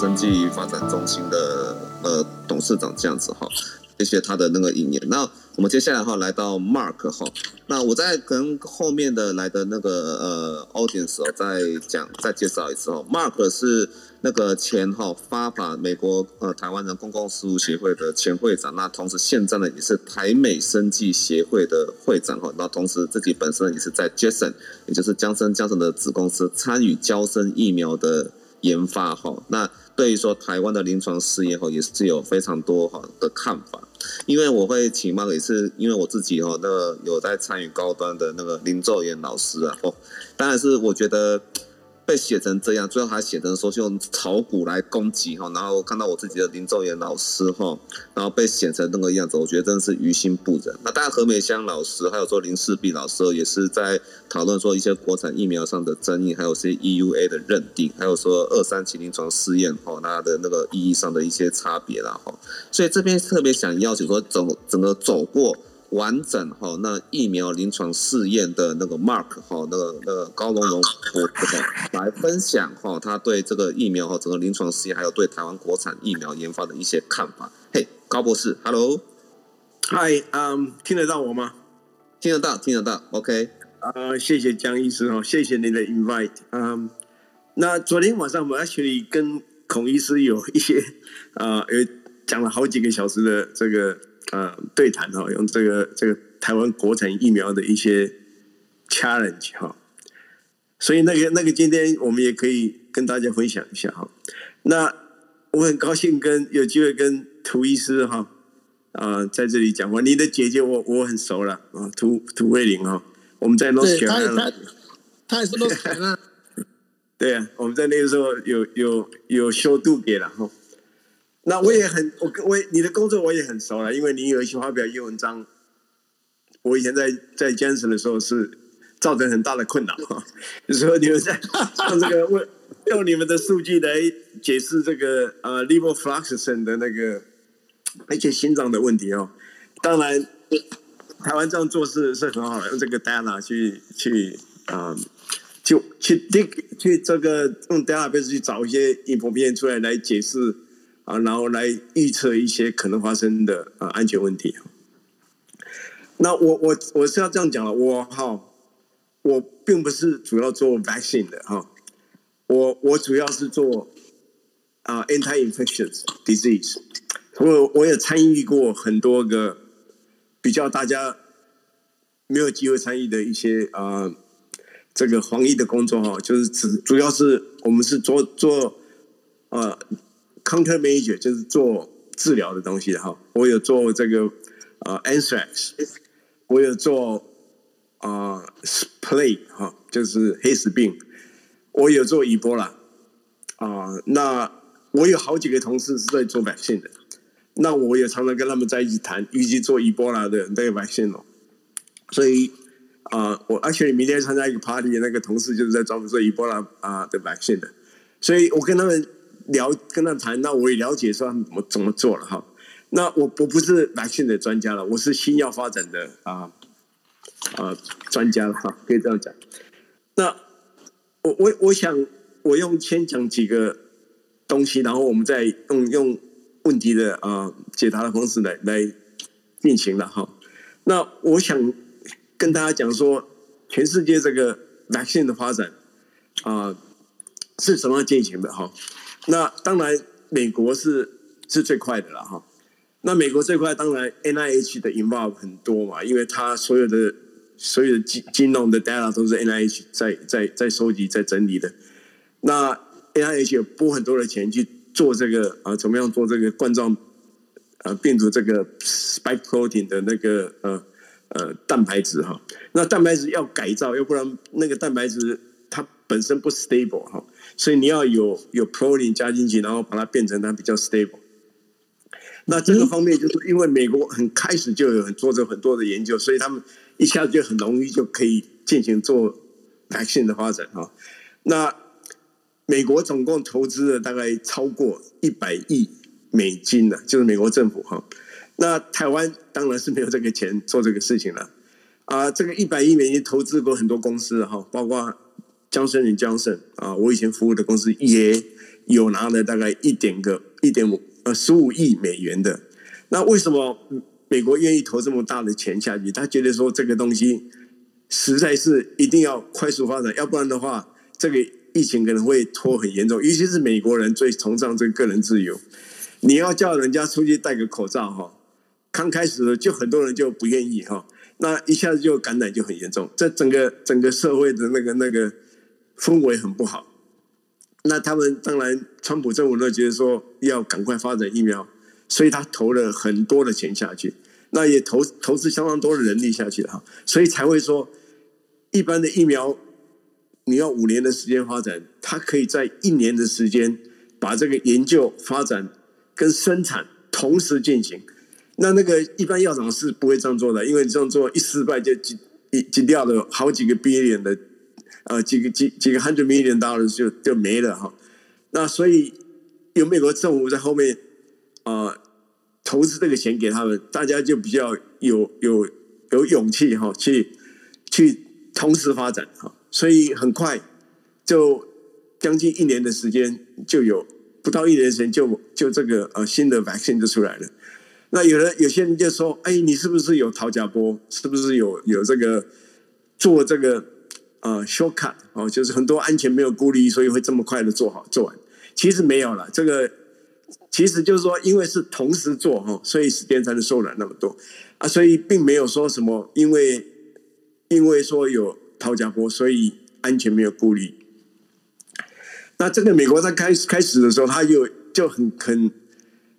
生技发展中心的呃董事长这样子哈，谢谢他的那个引言。那我们接下来哈来到 Mark 哈，那我再跟后面的来的那个呃 audience 哦再讲再介绍一次哦，Mark 是。那个前哈发法美国呃台湾人公共事务协会的前会长，那同时现在呢也是台美生技协会的会长哈，那同时自己本身也是在 Jason，也就是江森江森的子公司参与娇生疫苗的研发哈，那对于说台湾的临床试验哈也是有非常多哈的看法，因为我会请猫也是因为我自己哈那个有在参与高端的那个林兆元老师啊，哦，当然是我觉得。被写成这样，最后还写成说是用炒股来攻击哈，然后看到我自己的林奏延老师哈，然后被写成那个样子，我觉得真的是于心不忍。那当然何美香老师还有说林世璧老师也是在讨论说一些国产疫苗上的争议，还有些 EUA 的认定，还有说二三期临床试验哈，它的那个意义上的一些差别啦哈。所以这边特别想邀请说整整个走过。完整哈，那疫苗临床试验的那个 Mark 哈，那个那个高龙龙博士来分享哈，他对这个疫苗哈，整个临床试验还有对台湾国产疫苗研发的一些看法。嘿，高博士，Hello，嗨，嗯，听得到我吗？听得到，听得到，OK。啊，谢谢江医师哈，谢谢您的 invite。嗯，那昨天晚上我们 actually 跟孔医师有一些啊，有讲了好几个小时的这个。呃，对谈哈，用这个这个台湾国产疫苗的一些 challenge 哈，所以那个那个今天我们也可以跟大家分享一下哈。那我很高兴跟有机会跟涂医师哈啊在这里讲话。你的姐姐我我很熟了啊，涂涂慧玲哈，我们在 North Carolina，他也是 North Carolina，对啊，我们在那个时候有有有修度给了哈。那我也很，我我你的工作我也很熟了，因为你有一些发表一些文章，我以前在在 Janssen 的时候是造成很大的困扰哈，就是说你们在 用这个问用你们的数据来解释这个呃 levofloxacin 的那个而且心脏的问题哦，当然台湾这样做事是很好的，用这个 data 去去啊、呃、就去 dig 去这个用 database 去找一些 information 出来来解释。啊，然后来预测一些可能发生的啊安全问题。那我我我是要这样讲了，我哈，我并不是主要做 vaccine 的哈，我我主要是做啊 anti-infectious disease。我我也参与过很多个比较大家没有机会参与的一些啊这个防疫的工作哈，就是主主要是我们是做做啊 Countermeasure 就是做治疗的东西哈，我有做这个啊 Anthrax，我有做啊 Plague 哈，就是黑死病，我有做 Ebola 啊，那我有好几个同事是在做百姓的，那我也常常跟他们在一起谈，预计做 Ebola 的那个 vaccine 哦，所以啊，我而且明天参加一个 party，那个同事就是在专门做 Ebola 啊的 vaccine 的，所以我跟他们。聊跟他谈，那我也了解说他们怎么怎么做了哈。那我我不是男性的专家了，我是新药发展的啊啊专家了哈，可以这样讲。那我我我想我用先讲几个东西，然后我们再用用问题的啊解答的方式来来进行了哈。那我想跟大家讲说，全世界这个男性的发展啊是怎么样进行的哈。那当然，美国是是最快的了哈。那美国最快，当然 NIH 的 involve 很多嘛，因为它所有的所有的金金融的 data 都是 NIH 在在在收集、在整理的。那 NIH 有拨很多的钱去做这个啊，怎么样做这个冠状啊病毒这个 spike protein 的那个呃呃蛋白质哈。那蛋白质要改造，要不然那个蛋白质它本身不 stable 哈。所以你要有有 proline 加进去，然后把它变成它比较 stable。那这个方面就是因为美国很开始就有很做着很多的研究，所以他们一下子就很容易就可以进行做 vaccine 的发展哈。那美国总共投资了大概超过一百亿美金的，就是美国政府哈。那台湾当然是没有这个钱做这个事情了啊。这个一百亿美金投资过很多公司哈，包括。江森与江森啊，我以前服务的公司也有拿了大概一点个一点五呃十五亿美元的。那为什么美国愿意投这么大的钱下去？他觉得说这个东西实在是一定要快速发展，要不然的话，这个疫情可能会拖很严重。尤其是美国人最崇尚这个个人自由，你要叫人家出去戴个口罩哈，刚开始就很多人就不愿意哈，那一下子就感染就很严重，这整个整个社会的那个那个氛围很不好。那他们当然，川普政府都觉得说要赶快发展疫苗，所以他投了很多的钱下去，那也投投资相当多的人力下去哈，所以才会说，一般的疫苗你要五年的时间发展，它可以在一年的时间把这个研究发展跟生产同时进行。那那个一般药厂是不会这样做的，因为这样做一失败就几一几掉了好几个毕业年的。呃，几个几几个 hundred million dollars 就就没了哈，那所以有美国政府在后面啊、投资这个钱给他们，大家就比较有有有勇气哈，去去同时发展哈，所以很快就将近一年的时间就有不到一年时间就就这个呃新的 vaccine 就出来了。那有人有些人就说，哎，你是不是有陶家波？是不是有有这个做这个？呃，shortcut 哦，就是很多安全没有顾虑，所以会这么快的做好做完。其实没有了，这个其实就是说，因为是同时做哈，所以时间才能缩短那么多啊，所以并没有说什么，因为因为说有陶家坡，所以安全没有顾虑。那这个美国在开始开始的时候，他就就很很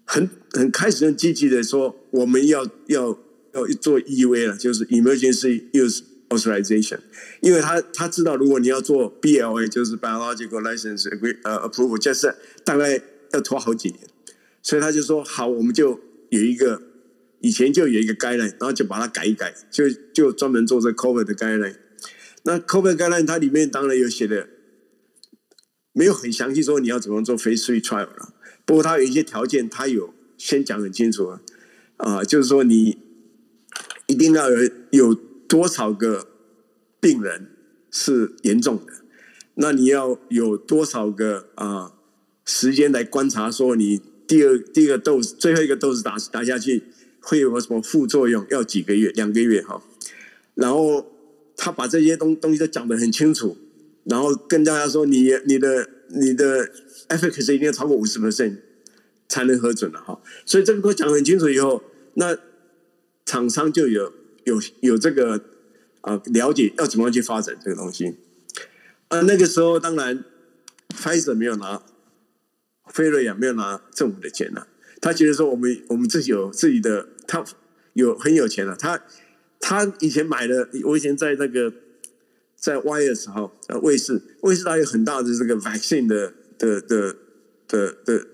很很开始很积极的说，我们要要要做 EUA 了，就是 Emergency Use。authorization，因为他他知道，如果你要做 BLA，就是 biological license agree 呃 approval，就是大概要拖好几年，所以他就说好，我们就有一个以前就有一个 guideline，然后就把它改一改，就就专门做这 COVID 的 guideline。那 COVID guideline 它里面当然有写的，没有很详细说你要怎么做 phase three trial 了，不过它有一些条件，它有先讲很清楚啊，啊，就是说你一定要有有。多少个病人是严重的？那你要有多少个啊、时间来观察？说你第二第一个 dose 最后一个豆子打打下去会有什么副作用？要几个月？两个月哈。然后他把这些东东西都讲得很清楚，然后跟大家说你，你的你的 efficacy 一定要超过五十 percent 才能核准了哈。所以这个都讲很清楚以后，那厂商就有。有有这个啊、了解要怎么样去发展这个东西啊？那个时候当然，Pfizer 没有拿，菲瑞也没有拿政府的钱了。他觉得说我们我们自己有自己的，他有很有钱了。他他以前买的，我以前在那个在 Y 的时候，在卫视，卫视它有很大的这个 vaccine 的的的的的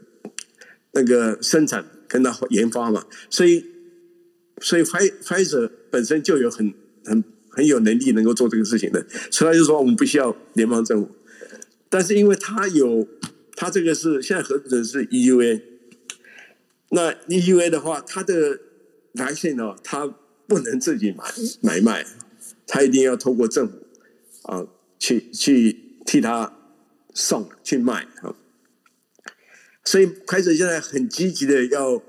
那个生产跟他研发嘛，所以所以 Pfizer。本身就有很很很有能力能够做这个事情的，所以他就说我们不需要联邦政府，但是因为他有他这个是现在核准是 EUA，那 EUA 的话，他的来信呢，他不能自己买买卖，他一定要透过政府啊去去替他送去卖啊，所以开始现在很积极的要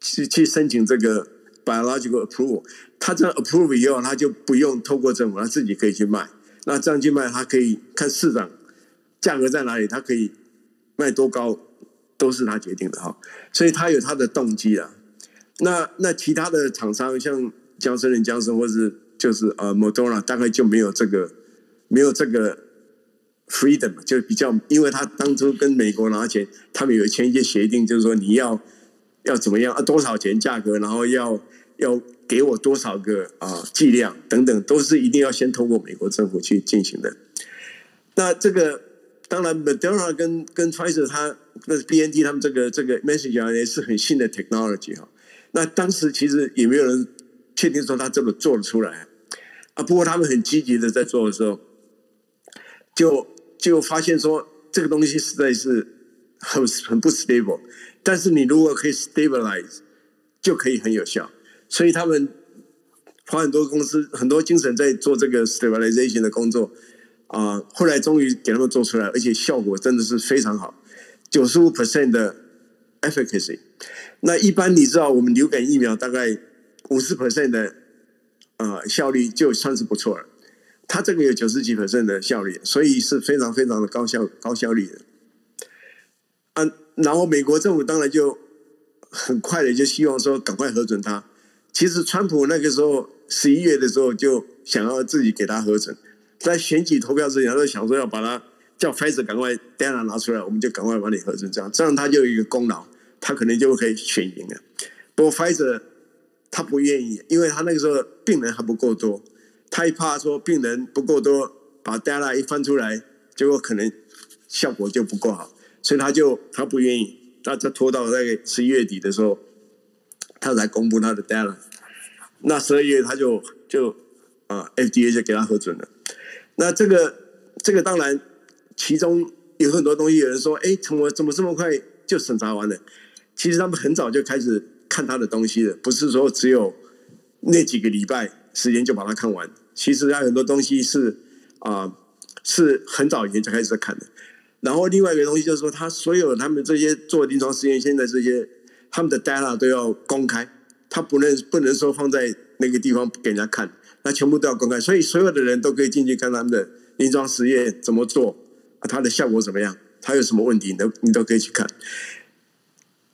去去申请这个 biological approval。他这样 approve 以后，他就不用透过政府，他自己可以去卖。那这样去卖，他可以看市场价格在哪里，他可以卖多高，都是他决定的哈。所以他有他的动机啊。那那其他的厂商，像江森人、江森，或是就是呃 Moderna，大概就没有这个没有这个 freedom，就比较，因为他当初跟美国拿钱，他们有签一些协定，就是说你要要怎么样啊，多少钱价格，然后要要。给我多少个啊剂量等等，都是一定要先通过美国政府去进行的。那这个当然，Moderna 跟跟 Pfizer 它那 BNT 他们这个这个 messenger 也是很新的 technology 哈。那当时其实也没有人确定说他这么做得出来啊。不过他们很积极的在做的时候，就就发现说这个东西实在是很很不 stable。但是你如果可以 stabilize，就可以很有效。所以他们花很多公司很多精神在做这个 stabilization 的工作啊，后来终于给他们做出来，而且效果真的是非常好。九十五 percent 的 efficacy。那一般你知道，我们流感疫苗大概五十 percent 的呃效率就算是不错了。它这个有九十几 percent 的效率，所以是非常非常的高效高效率的。啊，然后美国政府当然就很快的就希望说赶快核准它。其实川普那个时候十一月的时候就想要自己给他核准，在选举投票之前，他就想说要把它叫 Pfizer 赶快 data 拿出来，我们就赶快把你核准，这样这样他就有一个功劳，他可能就可以选赢了。不过 Pfizer 他不愿意，因为他那个时候病人还不够多，他一怕说病人不够多，把 data 一翻出来，结果可能效果就不够好，所以他就他不愿意，他他拖到那个十一月底的时候。他才公布他的 data，那十二月他就就啊 FDA 就给他核准了。那这个这个当然其中有很多东西，有人说，哎，怎么怎么这么快就审查完了？其实他们很早就开始看他的东西了，不是说只有那几个礼拜时间就把它看完。其实他很多东西是啊是很早以前就开始在看的。然后另外一个东西就是说，他所有他们这些做临床实验，现在这些。他们的 data 都要公开，他不能不能说放在那个地方给人家看，那全部都要公开，所以所有的人都可以进去看他们的临床实验怎么做，啊，它的效果怎么样，它有什么问题，你都你都可以去看。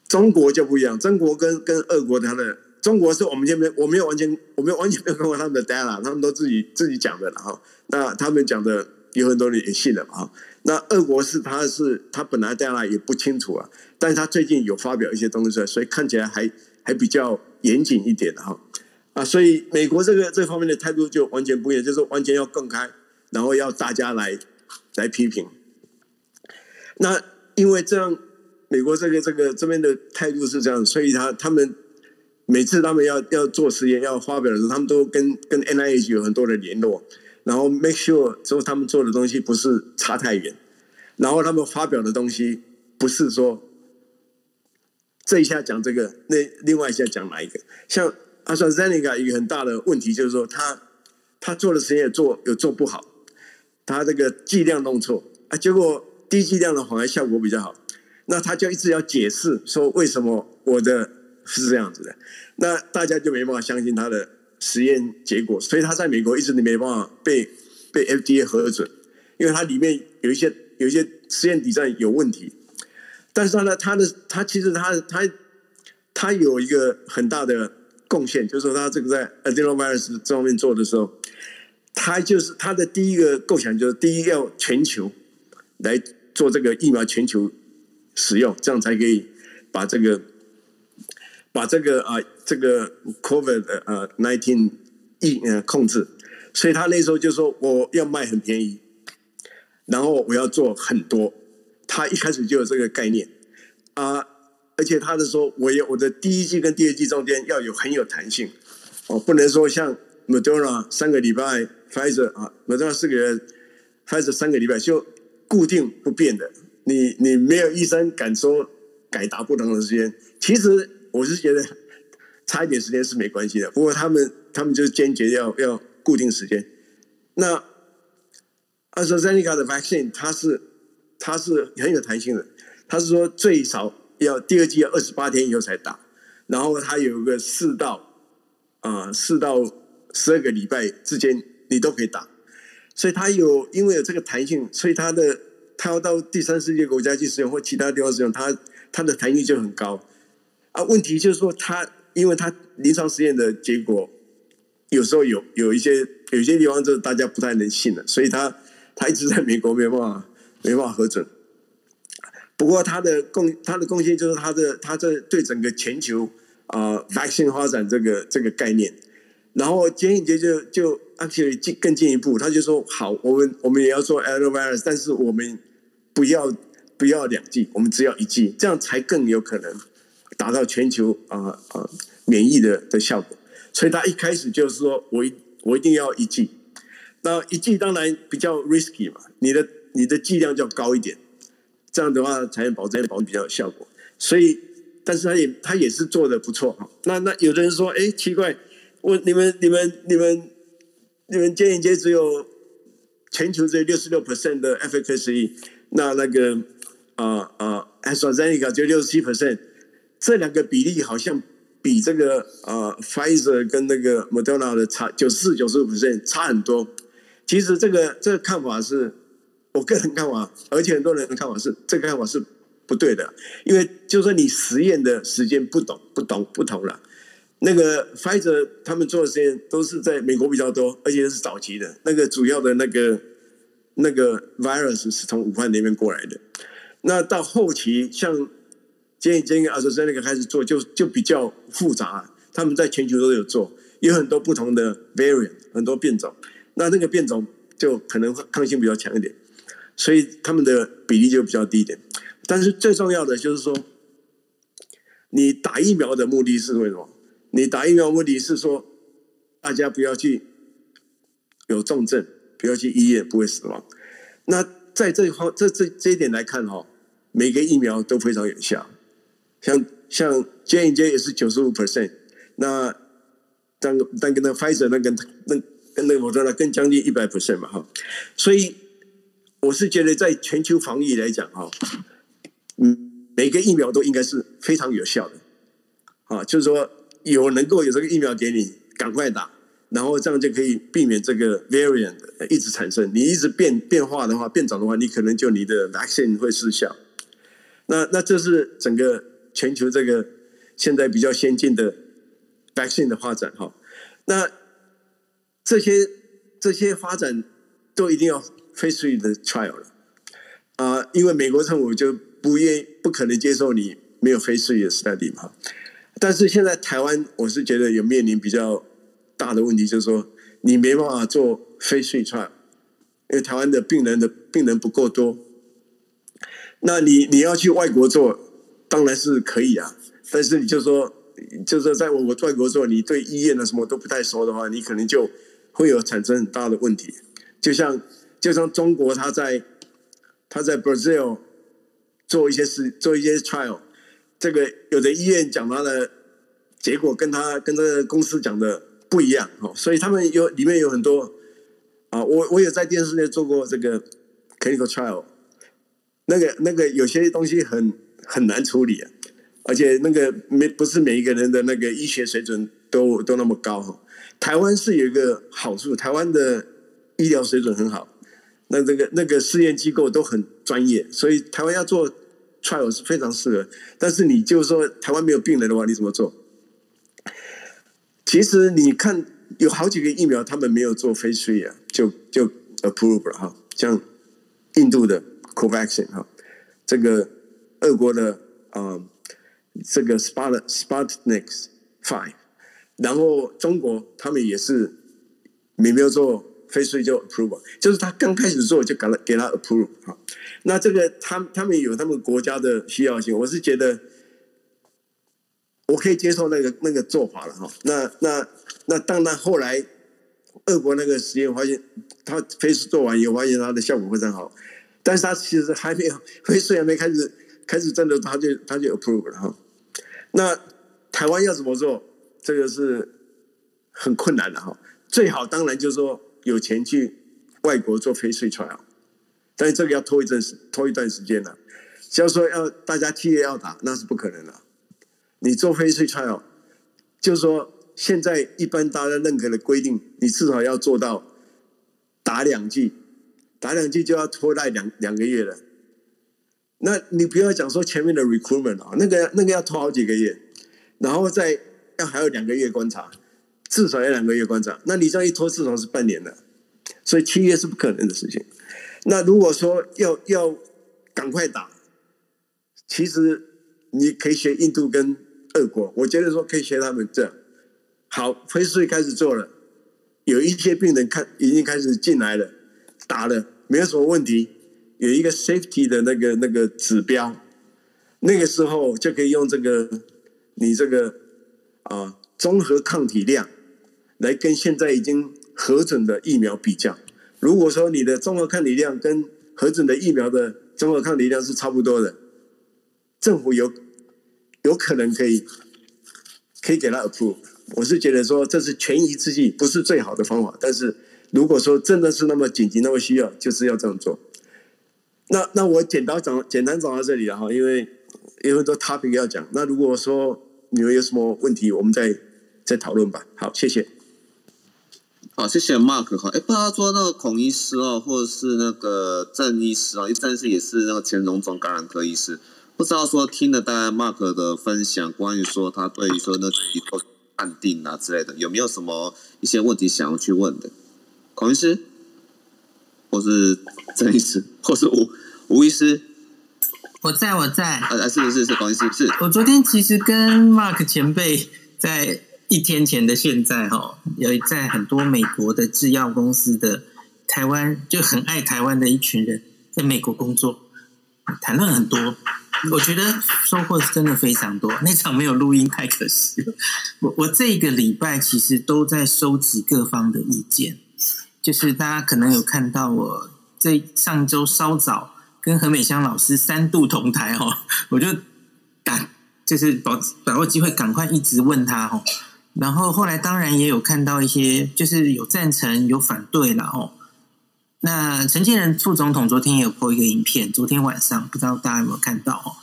中国就不一样，中国跟跟俄国他的中国是我们这边我没有完全我没有完全没有看过他们的 data，他们都自己自己讲的了哈，那他们讲的有很多人也信了啊。那俄国是，他是他本来在那也不清楚啊，但是他最近有发表一些东西，所以看起来还还比较严谨一点的哈啊，所以美国这个这方面的态度就完全不一样，就是完全要公开，然后要大家来来批评。那因为这样，美国这个这个这边的态度是这样，所以他他们每次他们要要做实验要发表的时候，他们都跟跟 NIH 有很多的联络。然后 make sure 之后他们做的东西不是差太远，然后他们发表的东西不是说这一下讲这个，那另外一下讲哪一个？像阿算 Zeniga 一个很大的问题就是说他他做的实验做有做不好，他这个剂量弄错啊，结果低剂量的反而效果比较好，那他就一直要解释说为什么我的是这样子的，那大家就没办法相信他的。实验结果，所以他在美国一直都没办法被被 FDA 核准，因为它里面有一些有一些实验底站有问题。但是他呢，他的他其实他他他有一个很大的贡献，就是说他这个在 adenovirus 这方面做的时候，他就是他的第一个构想就是第一要全球来做这个疫苗全球使用，这样才可以把这个。把这个啊，这个 COVID 呃 nineteen 疫呃控制，所以他那时候就说我要卖很便宜，然后我要做很多。他一开始就有这个概念啊，而且他的说，我有我的第一季跟第二季中间要有很有弹性哦，不能说像 Moderna 三个礼拜，Pfizer 啊，Moderna 四个月，Pfizer 三个礼拜就固定不变的，你你没有医生敢说改达不同的时间，其实。我是觉得差一点时间是没关系的，不过他们他们就坚决要要固定时间。那 AstraZeneca 的 vaccine 它是它是很有弹性的，它是说最少要第二剂要二十八天以后才打，然后它有个四到啊四到十二个礼拜之间你都可以打，所以它有因为有这个弹性，所以它的它要到第三世界国家去使用或其他地方使用，它它的弹性就很高。啊，问题就是说，他因为他临床实验的结果有时候有有一些有些地方就是大家不太能信了，所以他他一直在美国没办法没办法核准。不过他的贡他的贡献就是他的他这对整个全球啊、呃、vaccine 发展这个这个概念。然后简影杰就就 actually 进更进一步，他就说好，我们我们也要做 a d e n virus，但是我们不要不要两剂，我们只要一剂，这样才更有可能。达到全球啊啊、免疫的的效果，所以他一开始就是说我一我一定要一剂，那一剂当然比较 risky 嘛，你的你的剂量就要高一点，这样的话才能保证保证比较有效果。所以，但是他也他也是做的不错哈。那那有的人说，哎，奇怪，我你们你们你们你们建议只有全球只有六十六 percent 的 efficacy，那那个啊啊。呃呃 AstraZeneca 就六十七 percent，这两个比例好像比这个呃 Pfizer 跟那个 Moderna 的差九十四、九十五 percent 差很多。其实这个这个看法是我个人看法，而且很多人的看法是这个看法是不对的，因为就说你实验的时间不懂、不懂、不同了。那个 Pfizer 他们做的实验都是在美国比较多，而且是早期的。那个主要的那个那个 virus 是从武汉那边过来的。那到后期，像 J&J 跟 AstraZeneca 开始做，就就比较复杂。他们在全球都有做，有很多不同的 variant，很多变种。那那个变种就可能抗性比较强一点，所以他们的比例就比较低一点。但是最重要的就是说，你打疫苗的目的是为什么？你打疫苗目的是说，大家不要去有重症，不要去医院，不会死亡。那在这一方这这这一点来看哈，每个疫苗都非常有效。像像 J&J 也是九十五 percent，那但但跟那 Pfizer 那跟那跟那我说的更将近一百 percent 嘛哈。所以我是觉得在全球防疫来讲哈，嗯，每个疫苗都应该是非常有效的。啊，就是说。有能够有这个疫苗给你，赶快打，然后这样就可以避免这个 variant 一直产生。你一直变变化的话，变种的话，你可能就你的 vaccine 会失效。那那这是整个全球这个现在比较先进的 vaccine 的发展哈。那这些这些发展都一定要 phase three 的 trial 了啊，因为美国政府就不愿不可能接受你没有 phase three 的 study 嘛。但是现在台湾，我是觉得有面临比较大的问题，就是说你没办法做 phase three trial，因为台湾的病人的病人不够多。那你你要去外国做，当然是可以啊。但是你就说，就是在我我外国做，你对医院的什么都不太熟的话，你可能就会有产生很大的问题。就像就像中国，他在他在 Brazil 做一些事，做一些 trial。这个有的医院讲他的结果跟他跟这个公司讲的不一样哦，所以他们有里面有很多啊，我我有在电视里做过这个 clinical trial，那个那个有些东西很很难处理啊，而且那个没不是每一个人的那个医学水准都都那么高哈。台湾是有一个好处，台湾的医疗水准很好，那这个那个试验机构都很专业，所以台湾要做。trial 是非常适合，但是你就是说台湾没有病人的话，你怎么做？其实你看有好几个疫苗，他们没有做 phase tree 啊，就就 approve 了哈，像印度的 Covaxin 哈，这个俄国的啊、这个 Sput Sputnik Five，然后中国他们也是没没有做。phase three 就 approve，就是他刚开始做就给他给他 approve 哈。那这个他他们有他们国家的需要性，我是觉得我可以接受那个那个做法了哈。那那那当然后来俄国那个实验发现，他 phase 做完以后发现它的效果非常好，但是他其实还没有 phase three 还没开始开始真的他就他就 approve 了哈。那台湾要怎么做？这个是很困难的哈。最好当然就是说。有钱去外国做 phase three trial，但是这个要拖一阵时，拖一段时间了。假如说要大家企业要打，那是不可能的。你做 phase three trial，就是说现在一般大家认可的规定，你至少要做到打两剂，打两剂就要拖赖两两个月了。那你不要讲说前面的 recruitment 啊，那个那个要拖好几个月，然后再要还有两个月观察。至少要两个月观察，那你这样一拖，至少是半年了，所以七月是不可能的事情。那如果说要要赶快打，其实你可以学印度跟俄国，我觉得说可以学他们这样。好，phase three 开始做了，有一些病人看已经开始进来了，打了没有什么问题，有一个 safety 的那个那个指标，那个时候就可以用这个你这个啊综合抗体量。来跟现在已经核准的疫苗比较，如果说你的综合抗体量跟核准的疫苗的综合抗体量是差不多的，政府有有可能可以可以给他 approve。我是觉得说这是权宜之计，不是最好的方法。但是如果说真的是那么紧急、那么需要，就是要这样做。那那我简单讲，简单讲到这里了哈，因为有很多 topic 要讲。那如果说你们有什么问题，我们再再讨论吧。好，谢谢。好，谢谢 Mark 哈。哎，不知道说那个孔医师哦，或者是那个郑医师啊，因为郑医师也是那个前荣总感染科医师，不知道说听了大家 Mark 的分享，关于说他对于说那以后判定啊之类的，有没有什么一些问题想要去问的？孔医师，或是郑医师，或是吴吴医师？我在我在。啊，是是是是，孔医师是。我昨天其实跟 Mark 前辈在。一天前的现在，哈，有在很多美国的制药公司的台湾就很爱台湾的一群人，在美国工作，谈论很多，我觉得收获是真的非常多。那场没有录音，太可惜了。我我这个礼拜其实都在收集各方的意见，就是大家可能有看到我这上周稍早跟何美香老师三度同台，哦，我就赶就是把把握机会赶快一直问他，哦。然后后来当然也有看到一些，就是有赞成有反对了哦。那陈建仁副总统昨天也有播一个影片，昨天晚上不知道大家有没有看到哦。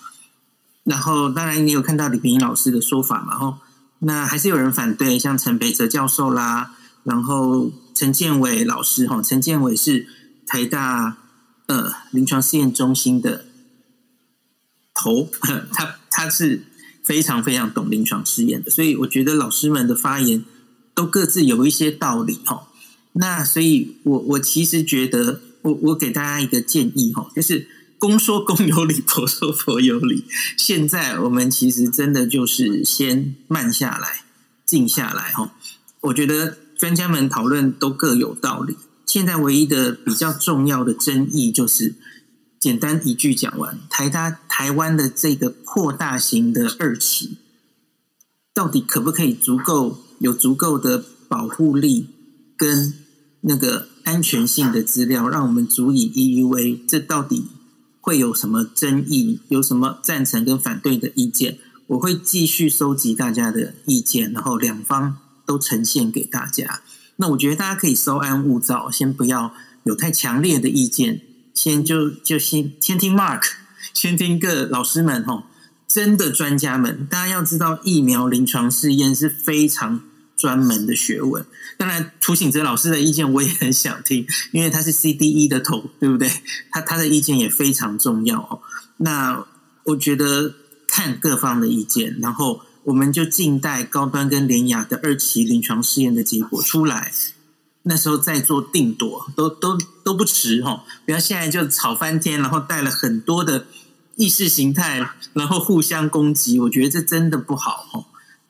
然后当然你有看到李平英老师的说法嘛？哦，那还是有人反对，像陈培哲教授啦，然后陈建伟老师哈，陈建伟是台大呃临床试验中心的头，他他是。非常非常懂临床试验的，所以我觉得老师们的发言都各自有一些道理哈。那所以我我其实觉得，我我给大家一个建议哈，就是公说公有理，婆说婆有理。现在我们其实真的就是先慢下来，静下来哈。我觉得专家们讨论都各有道理。现在唯一的比较重要的争议就是。简单一句讲完，台大台湾的这个扩大型的二期，到底可不可以足够有足够的保护力跟那个安全性的资料，让我们足以 EUA？这到底会有什么争议？有什么赞成跟反对的意见？我会继续收集大家的意见，然后两方都呈现给大家。那我觉得大家可以稍安勿躁，先不要有太强烈的意见。先就就先先听 Mark，先听各老师们吼，真的专家们，大家要知道疫苗临床试验是非常专门的学问。当然，涂醒哲老师的意见我也很想听，因为他是 CDE 的头，对不对？他他的意见也非常重要。那我觉得看各方的意见，然后我们就静待高端跟联雅的二期临床试验的结果出来。那时候再做定夺，都都都不迟哈！不要现在就吵翻天，然后带了很多的意识形态，然后互相攻击，我觉得这真的不好哈。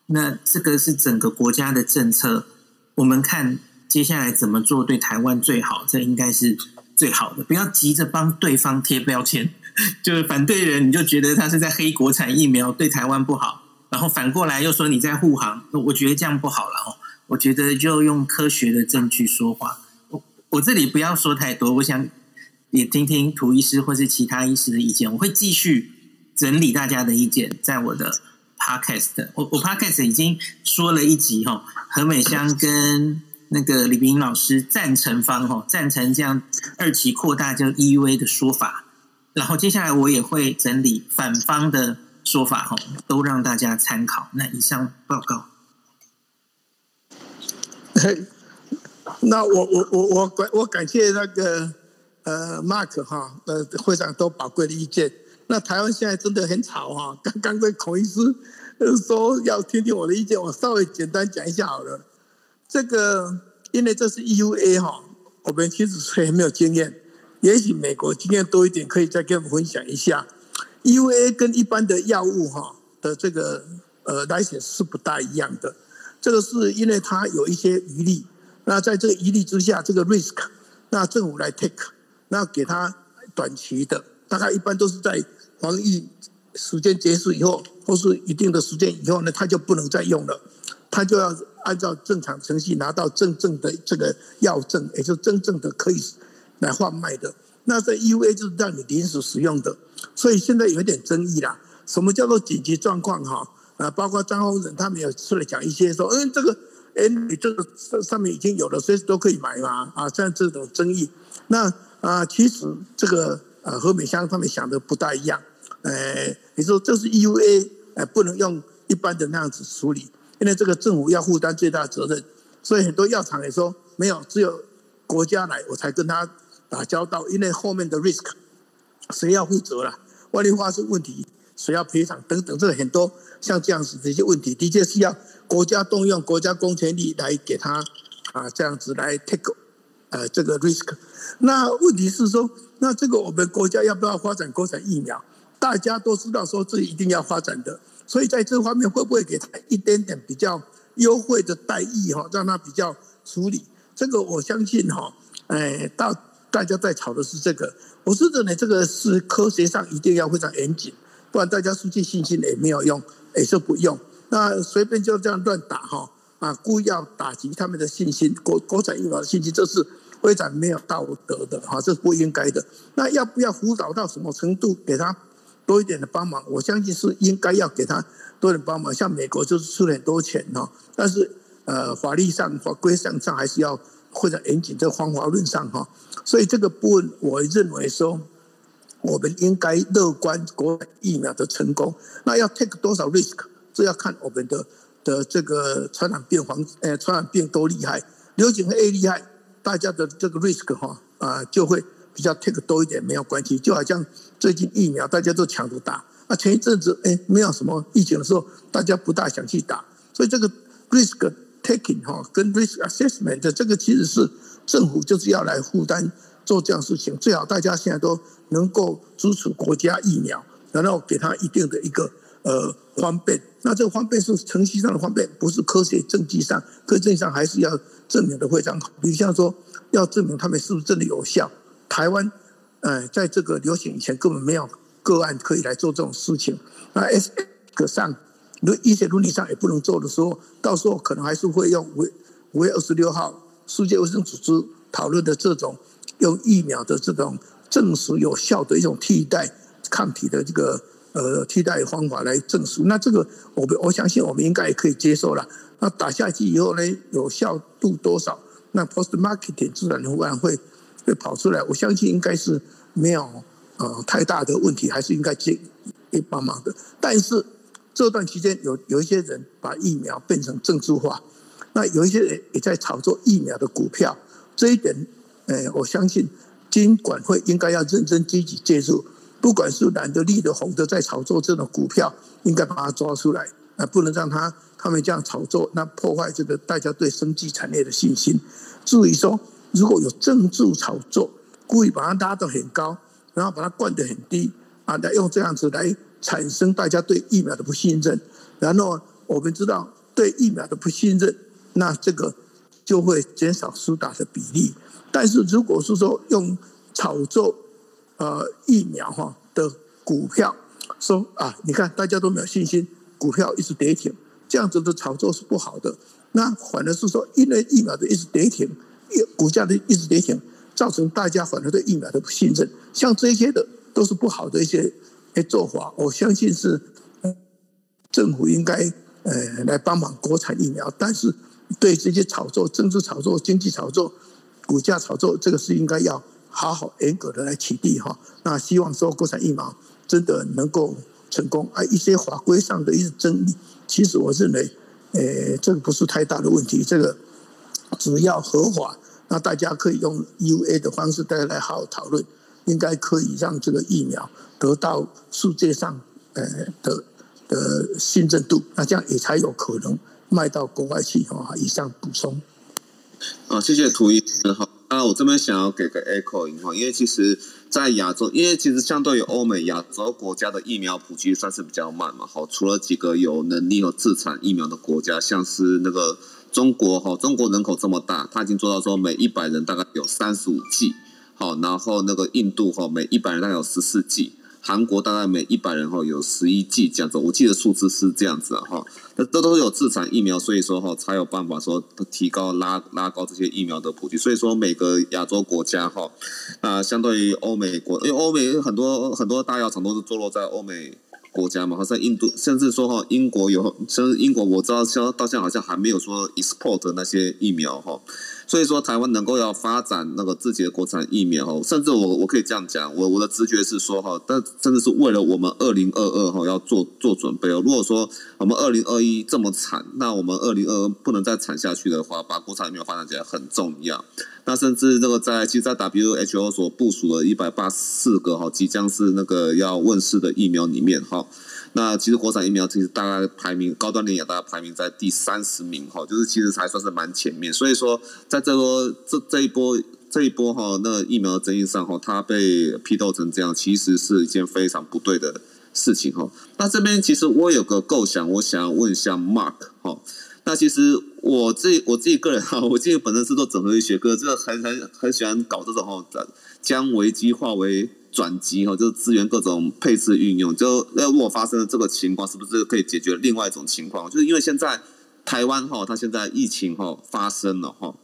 那这个是整个国家的政策，我们看接下来怎么做对台湾最好，这应该是最好的。不要急着帮对方贴标签，就是反对人你就觉得他是在黑国产疫苗，对台湾不好，然后反过来又说你在护航，我觉得这样不好了哦。我觉得就用科学的证据说话。我我这里不要说太多，我想也听听涂医师或是其他医师的意见。我会继续整理大家的意见，在我的 podcast。我我 podcast 已经说了一集哈，何美香跟那个李秉颖老师赞成方哈，赞成这样二期扩大叫 EUA 的说法。然后接下来我也会整理反方的说法哈，都让大家参考。那以上报告。那我我我我感我感谢那个呃 Mark 哈呃会长都宝贵的意见。那台湾现在真的很吵哈。刚刚跟孔医师说要听听我的意见，我稍微简单讲一下好了。这个因为这是 EUA 哈，我们其实是很没有经验，也许美国经验多一点，可以再跟我们分享一下。EUA 跟一般的药物哈的这个呃来写是不大一样的。这个是因为它有一些余力，那在这个余力之下，这个 risk，那政府来 take，那给他短期的，大概一般都是在防疫时间结束以后，或是一定的时间以后呢，他就不能再用了，他就要按照正常程序拿到真正的这个药证，也就真正的可以来贩卖的。那这 EUA 就是让你临时使用的，所以现在有一点争议啦。什么叫做紧急状况？哈？啊，包括张宏仁他们有出来讲一些说，嗯，这个，哎，你这个上面已经有了，随时都可以买嘛，啊，像这种争议，那啊，其实这个呃，何美香他们想的不大一样，呃，你说这是 EUA，呃，不能用一般的那样子处理，因为这个政府要负担最大责任，所以很多药厂也说没有，只有国家来我才跟他打交道，因为后面的 risk 谁要负责了？万一发生问题，谁要赔偿等等，这很多像这样子的一些问题，的确是要国家动用国家公权力来给他啊这样子来 take 呃这个 risk。那问题是说，那这个我们国家要不要发展国产疫苗？大家都知道说这一定要发展的，所以在这方面会不会给他一点点比较优惠的待遇哈，让他比较处理？这个我相信哈，哎，到大家在吵的是这个。我是认为这个是科学上一定要非常严谨，不然大家失去信心也没有用，也是不用。那随便就这样乱打哈啊，故意要打击他们的信心，国国产疫苗的信心，这是非常没有道德的哈，这是不应该的。那要不要辅导到什么程度，给他多一点的帮忙？我相信是应该要给他多点帮忙。像美国就是出很多钱哈，但是呃法律上法规上上还是要。或者严谨，这方法论上哈，所以这个部分，我认为说，我们应该乐观国疫苗的成功。那要 take 多少 risk，这要看我们的的这个传染病防，呃，传染病多厉害，流行 A 厉害，大家的这个 risk 哈啊就会比较 take 多一点，没有关系。就好像最近疫苗大家都抢着打，啊，前一阵子哎没有什么疫情的时候，大家不大想去打，所以这个 risk。Taking 哈跟 risk assessment 这个其实是政府就是要来负担做这样事情，最好大家现在都能够支持国家疫苗，然后给他一定的一个呃方便。那这个方便是程序上的方便，不是科学证据上，科学证上还是要证明的非常好。比如像说要证明他们是不是真的有效。台湾呃在这个流行以前根本没有个案可以来做这种事情。那 S 个上。一些伦理上也不能做的时候，到时候可能还是会用五五月二十六号世界卫生组织讨论的这种用疫苗的这种证实有效的一种替代抗体的这个呃替代方法来证实。那这个我我相信我们应该也可以接受了。那打下去以后呢，有效度多少？那 post marketing 自然而然会会跑出来。我相信应该是没有呃太大的问题，还是应该接可以帮忙的。但是。这段期间有有一些人把疫苗变成政治化，那有一些人也在炒作疫苗的股票，这一点，呃，我相信金管会应该要认真积极介入，不管是蓝的、绿的、红的，在炒作这种股票，应该把它抓出来，啊，不能让他他们这样炒作，那破坏这个大家对生技产业的信心。至于说如果有政治炒作，故意把它拉得很高，然后把它灌得很低，啊，来用这样子来。产生大家对疫苗的不信任，然后我们知道对疫苗的不信任，那这个就会减少施打的比例。但是如果是说用炒作呃疫苗哈的股票，说啊，你看大家都没有信心，股票一直跌停，这样子的炒作是不好的。那反而是说，因为疫苗的一直跌停，股价的一直跌停，造成大家反而对疫苗的不信任，像这些的都是不好的一些。做法，我相信是政府应该呃来帮忙国产疫苗，但是对这些炒作、政治炒作、经济炒作、股价炒作，这个是应该要好好严格的来取缔哈。那希望说国产疫苗真的能够成功，而一些法规上的一些争议，其实我认为，呃，这个不是太大的问题，这个只要合法，那大家可以用 U A 的方式，大家来好好讨论。应该可以让这个疫苗得到世界上呃的的信任度，那这样也才有可能卖到国外去哈。以上补充。啊，谢谢涂医师哈。啊，我这边想要给个 echo，因为其实，在亚洲，因为其实相对于欧美亚洲国家的疫苗普及算是比较慢嘛。好，除了几个有能力有自产疫苗的国家，像是那个中国哈，中国人口这么大，他已经做到说每一百人大概有三十五剂。好，然后那个印度哈，每一百人大概有十四剂；韩国大概每一百人哈有十一剂这样子。我记得数字是这样子哈。那这都是有自产疫苗，所以说哈才有办法说提高拉拉高这些疫苗的普及。所以说每个亚洲国家哈啊，相对于欧美国，因为欧美很多很多大药厂都是坐落在欧美国家嘛，好像印度，甚至说哈英国有，甚至英国我知道，像到现在好像还没有说 export 那些疫苗哈。所以说台湾能够要发展那个自己的国产疫苗哦，甚至我我可以这样讲，我我的直觉是说哈，但真的是为了我们二零二二哈要做做准备哦。如果说我们二零二一这么惨，那我们二零二二不能再惨下去的话，把国产疫苗发展起来很重要。那甚至那个在其实，在 WHO 所部署的一百八四个哈即将是那个要问世的疫苗里面哈。那其实国产疫苗其实大概排名高端联雅大概排名在第三十名哈，就是其实还算是蛮前面。所以说，在这波这这一波这一波哈，那疫苗的争议上哈，它被批斗成这样，其实是一件非常不对的事情哈。那这边其实我有个构想，我想问一下 Mark 哈。那其实我自己我自己个人哈，我自己本身是做整合医学科，这个很很很喜欢搞这种哈，将危机化为。转机哈，就是资源各种配置运用，就那如果发生了这个情况，是不是可以解决另外一种情况？就是因为现在台湾哈，它现在疫情哈发生了哈，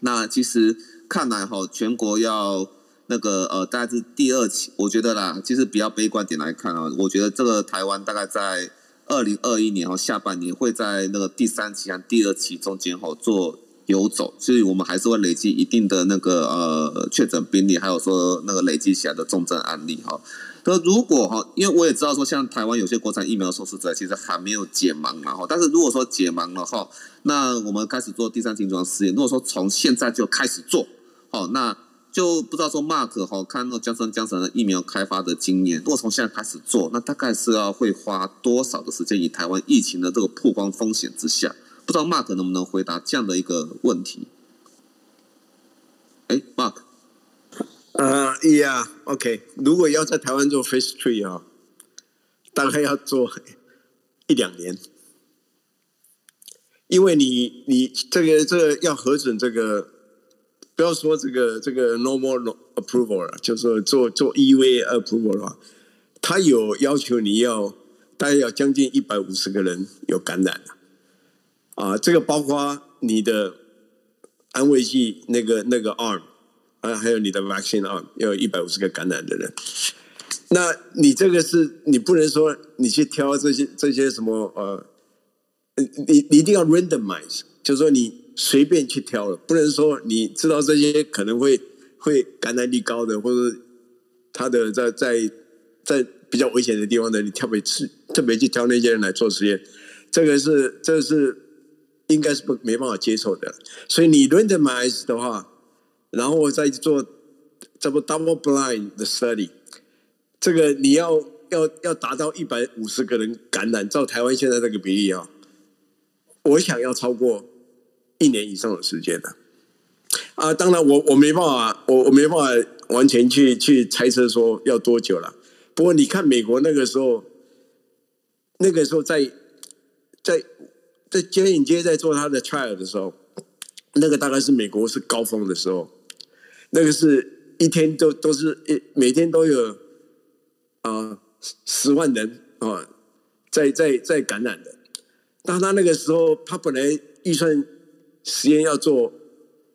那其实看来哈，全国要那个呃，大概是第二期，我觉得啦，其实比较悲观点来看啊，我觉得这个台湾大概在二零二一年哈下半年会在那个第三期和第二期中间哈做。游走，所以我们还是会累积一定的那个呃确诊病例，还有说那个累积起来的重症案例哈。那如果哈，因为我也知道说，像台湾有些国产疫苗的受试者其实还没有解盲嘛哈。但是如果说解盲了哈，那我们开始做第三临床试验。如果说从现在就开始做，好，那就不知道说 Mark 哈，看那江森江森的疫苗开发的经验，如果从现在开始做，那大概是要会花多少的时间？以台湾疫情的这个曝光风险之下。不知道 Mark 能不能回答这样的一个问题？哎，Mark，呃、，Yeah，OK、如果要在台湾做 Face Tree 啊，大概要做一两年，因为你你这个这个要核准这个，不要说这个这个 Normal Approval 了，就是说做做 EVA Approval 的话，他有要求你要大概要将近一百五十个人有感染了。啊，这个包括你的安慰剂那个那个 arm，啊，还有你的 vaccine arm，要有一百五十个感染的人。那你这个是你不能说你去挑这些这些什么呃，你你一定要 randomize，就是说你随便去挑了，不能说你知道这些可能会会感染力高的，或者他的在在在比较危险的地方的，你特别去特别去挑那些人来做实验，这个是这个是。应该是不没办法接受的，所以你 randomize 的话，然后我再做这不 double blind 的 study，这个你要要要达到一百五十个人感染，照台湾现在这个比例啊，我想要超过一年以上的时间的。啊，当然我我没办法，我我没办法完全去去猜测说要多久了。不过你看美国那个时候，那个时候在在。在接影街在做他的 trial 的时候，那个大概是美国是高峰的时候，那个是一天都都是一每天都有啊、十万人啊在在在感染的。当他那个时候，他本来预算实验要做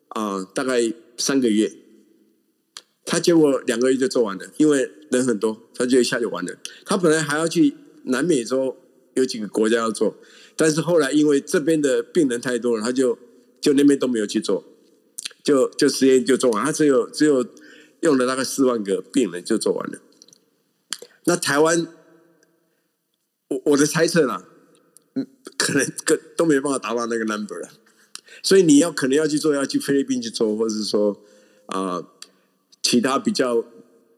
啊、大概三个月，他结果两个月就做完了，因为人很多，他就一下就完了。他本来还要去南美洲有几个国家要做。但是后来因为这边的病人太多了，他就就那边都没有去做，就就实验就做完，他只有只有用了大概四万个病人就做完了。那台湾，我我的猜测啦，嗯，可能跟都没办法达到那个 number 了。所以你要可能要去做，要去菲律宾去做，或者是说啊、其他比较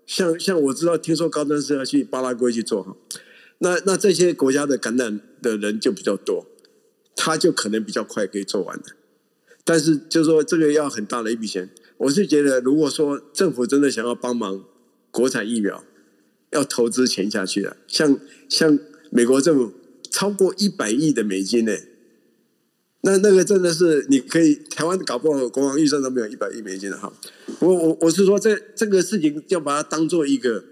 像像我知道，听说高端是要去巴拉圭去做哈。那那这些国家的感染的人就比较多，他就可能比较快可以做完的。但是就是说这个要很大的一笔钱，我是觉得如果说政府真的想要帮忙国产疫苗，要投资钱下去了，像像美国政府超过一百亿的美金呢，那那个真的是你可以台湾搞不好国防预算都没有一百亿美金的哈。我我我是说这这个事情要把它当做一个。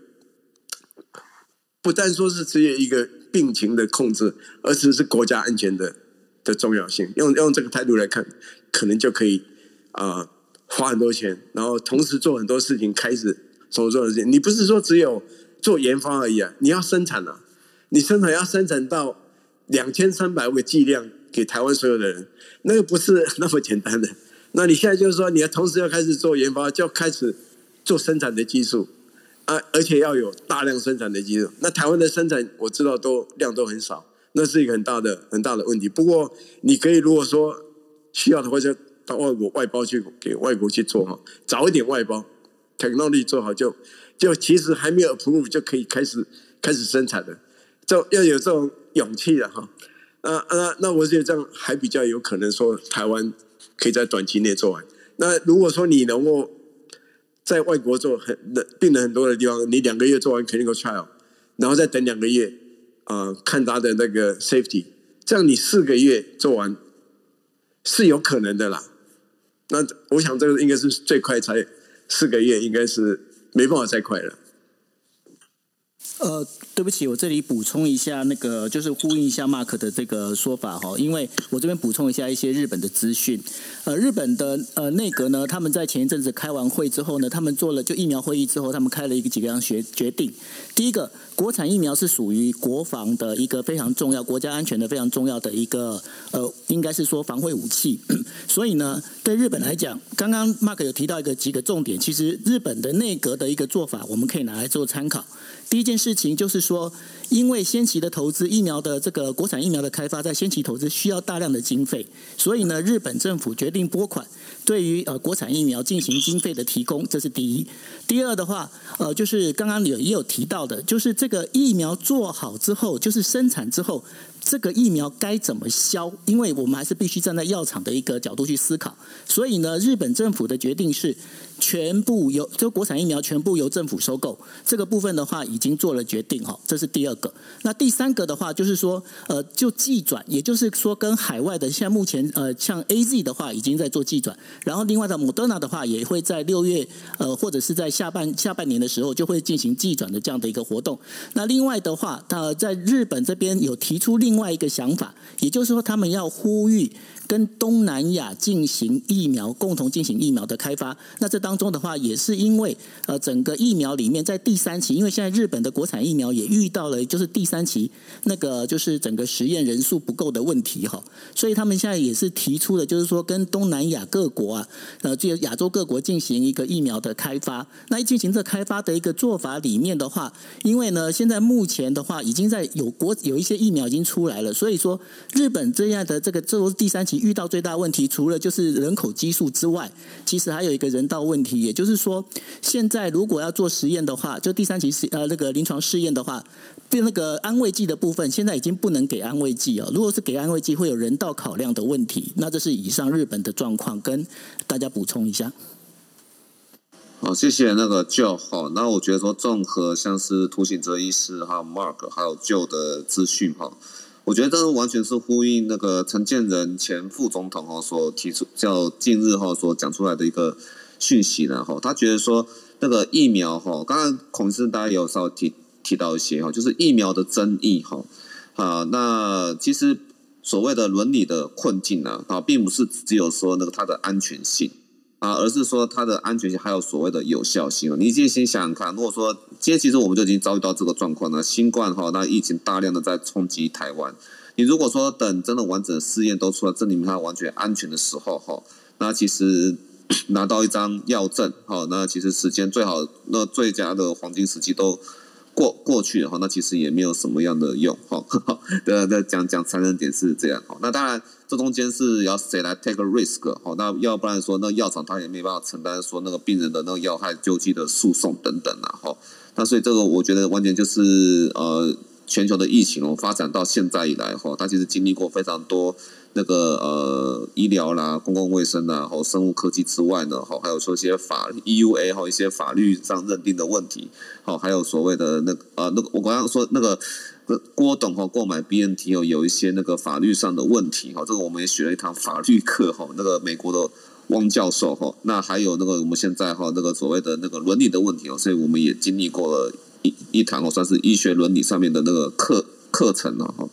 不但说是只有一个病情的控制，而且是国家安全的的重要性。用用这个态度来看，可能就可以啊、花很多钱，然后同时做很多事情，开始所做的事情。你不是说只有做研发而已啊，你要生产啊，你生产要生产到两千三百个剂量给台湾所有的人，那个不是 那么简单的。那你现在就是说，你要同时要开始做研发，就要开始做生产的技术啊，而且要有大量生产的肌肉。那台湾的生产我知道都量都很少，那是一个很大的很大的问题。不过你可以如果说需要的话，就到外国外包去给外国去做哈，早一点外包，technology 做好就就其实还没有 approve 就可以开始开始生产了，就要有这种勇气了哈。啊啊，那我觉得这样还比较有可能说台湾。可以在短期内做完。那如果说你能够在外国做很病人很多的地方，你两个月做完 clinical trial，然后再等两个月啊、呃，看他的那个 safety，这样你四个月做完是有可能的啦。那我想这个应该是最快才四个月，应该是没办法再快了。呃，对不起，我这里补充一下，那个就是呼应一下 Mark 的这个说法哈，因为我这边补充一下一些日本的资讯。呃，日本的呃内阁呢，他们在前一阵子开完会之后呢，他们做了就疫苗会议之后，他们开了一个几个样决决定。第一个，国产疫苗是属于国防的一个非常重要、国家安全的非常重要的一个呃，应该是说防卫武器。所以呢，对日本来讲，刚刚 Mark 有提到一个几个重点，其实日本的内阁的一个做法，我们可以拿来做参考。第一件事情就是说，因为先期的投资疫苗的这个国产疫苗的开发，在先期投资需要大量的经费，所以呢，日本政府决定拨款，对于呃国产疫苗进行经费的提供，这是第一。第二的话，呃，就是刚刚有也有提到的，就是这个疫苗做好之后，就是生产之后。这个疫苗该怎么销？因为我们还是必须站在药厂的一个角度去思考。所以呢，日本政府的决定是全部由就国产疫苗全部由政府收购。这个部分的话已经做了决定哈，这是第二个。那第三个的话就是说，呃，就寄转，也就是说跟海外的现在目前呃像 AZ 的话已经在做寄转，然后另外的 Moderna 的话也会在六月呃或者是在下半下半年的时候就会进行寄转的这样的一个活动。那另外的话，呃，在日本这边有提出另外一个想法，也就是说，他们要呼吁跟东南亚进行疫苗，共同进行疫苗的开发。那这当中的话，也是因为呃，整个疫苗里面在第三期，因为现在日本的国产疫苗也遇到了就是第三期那个就是整个实验人数不够的问题哈，所以他们现在也是提出了，就是说跟东南亚各国啊，呃，这亚洲各国进行一个疫苗的开发。那一进行这开发的一个做法里面的话，因为呢，现在目前的话，已经在有国有一些疫苗已经出。来了，所以说日本这样的这个这都是第三期你遇到最大问题，除了就是人口基数之外，其实还有一个人道问题，也就是说，现在如果要做实验的话，就第三期试呃那个临床试验的话，对那个安慰剂的部分，现在已经不能给安慰剂哦。如果是给安慰剂，会有人道考量的问题。那这是以上日本的状况，跟大家补充一下。好，谢谢那个 Joe。好，那我觉得说，综合像是涂醒哲医师还有 Mark 还有 Joe 的资讯哈。我觉得这完全是呼应那个陈建仁前副总统哈所提出叫近日哈所讲出来的一个讯息呢哈，他觉得说那个疫苗哈，刚刚孔医生大家也有稍微提提到一些哈，就是疫苗的争议哈啊，那其实所谓的伦理的困境呢啊，并不是只有说那个它的安全性。啊，而是说它的安全性还有所谓的有效性。你先先想想看，如果说今天其实我们就已经遭遇到这个状况了，新冠哈，那疫情大量的在冲击台湾。你如果说等真的完整的试验都出来证明它完全安全的时候哈，那其实 拿到一张药证哈，那其实时间最好那最佳的黄金时机都。过过去的话，那其实也没有什么样的用哈。对对，讲讲残忍点是这样哈。那当然，这中间是要谁来 take a risk 哈？那要不然说，那药厂他也没办法承担说那个病人的那个药害救济的诉讼等等啊哈。那所以这个我觉得完全就是呃。全球的疫情哦，发展到现在以来哈，它其实经历过非常多那个呃医疗啦、公共卫生啦、和生物科技之外呢，哈，还有说一些法 EUA 哈一些法律上认定的问题，好，还有所谓的那个呃那个我刚刚说那个郭董哈购买 BNT 有有一些那个法律上的问题哈，这个我们也学了一堂法律课哈，那个美国的汪教授哈，那还有那个我们现在哈那个所谓的那个伦理的问题哦，所以我们也经历过了。一一堂哦，算是医学伦理上面的那个课课程了哈。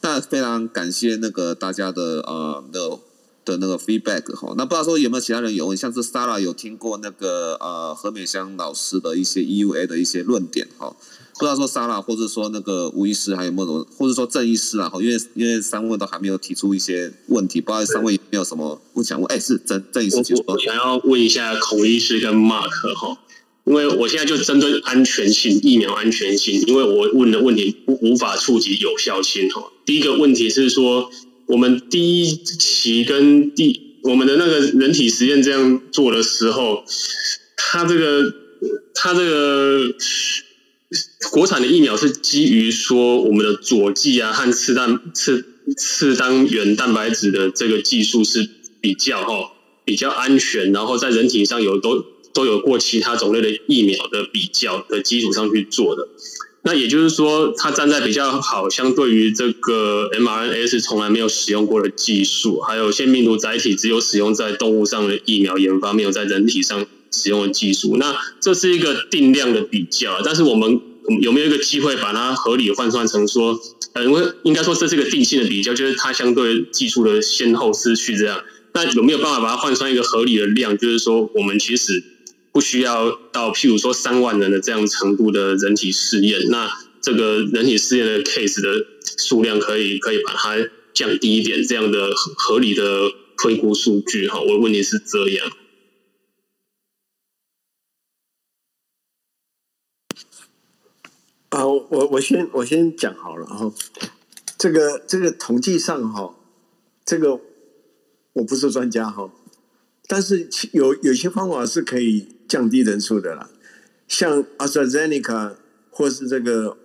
那非常感谢那个大家的呃的的那个 feedback 哈。那不知道说有没有其他人有问，像是 Sara 有听过那个呃何美香老师的一些 EUA 的一些论点哈。不知道说 Sara 或者说那个吴医师还有没有，或者说郑医师啊哈，因为因为三位都还没有提出一些问题，不知道三位有没有什么不想问？哎，是郑郑医师请说。我想要问一下孔医师跟 Mark 哈。因为我现在就针对安全性、疫苗安全性，因为我问的问题无无法触及有效性哈。第一个问题是说，我们第一期跟第我们的那个人体实验这样做的时候，它这个它这个国产的疫苗是基于说我们的佐剂啊和次单次次单元蛋白质的这个技术是比较哈比较安全，然后在人体上有都。都有过其他种类的疫苗的比较的基础上去做的，那也就是说，它站在比较好，相对于这个 mRNA 是从来没有使用过的技术，还有腺病毒载体只有使用在动物上的疫苗研发，没有在人体上使用的技术。那这是一个定量的比较，但是我们有没有一个机会把它合理换算成说，呃，因为应该说这是一个定性的比较，就是它相对技术的先后次序这样。那有没有办法把它换算一个合理的量？就是说，我们其实。不需要到譬如说三万人的这样程度的人体试验，那这个人体试验的 case 的数量可以可以把它降低一点，这样的合理的推估数据哈。我的问题是这样。啊，我我先我先讲好了哈，这个这个统计上哈，这个我不是专家哈，但是有有些方法是可以。降低人数的啦，像 AstraZeneca 或是这个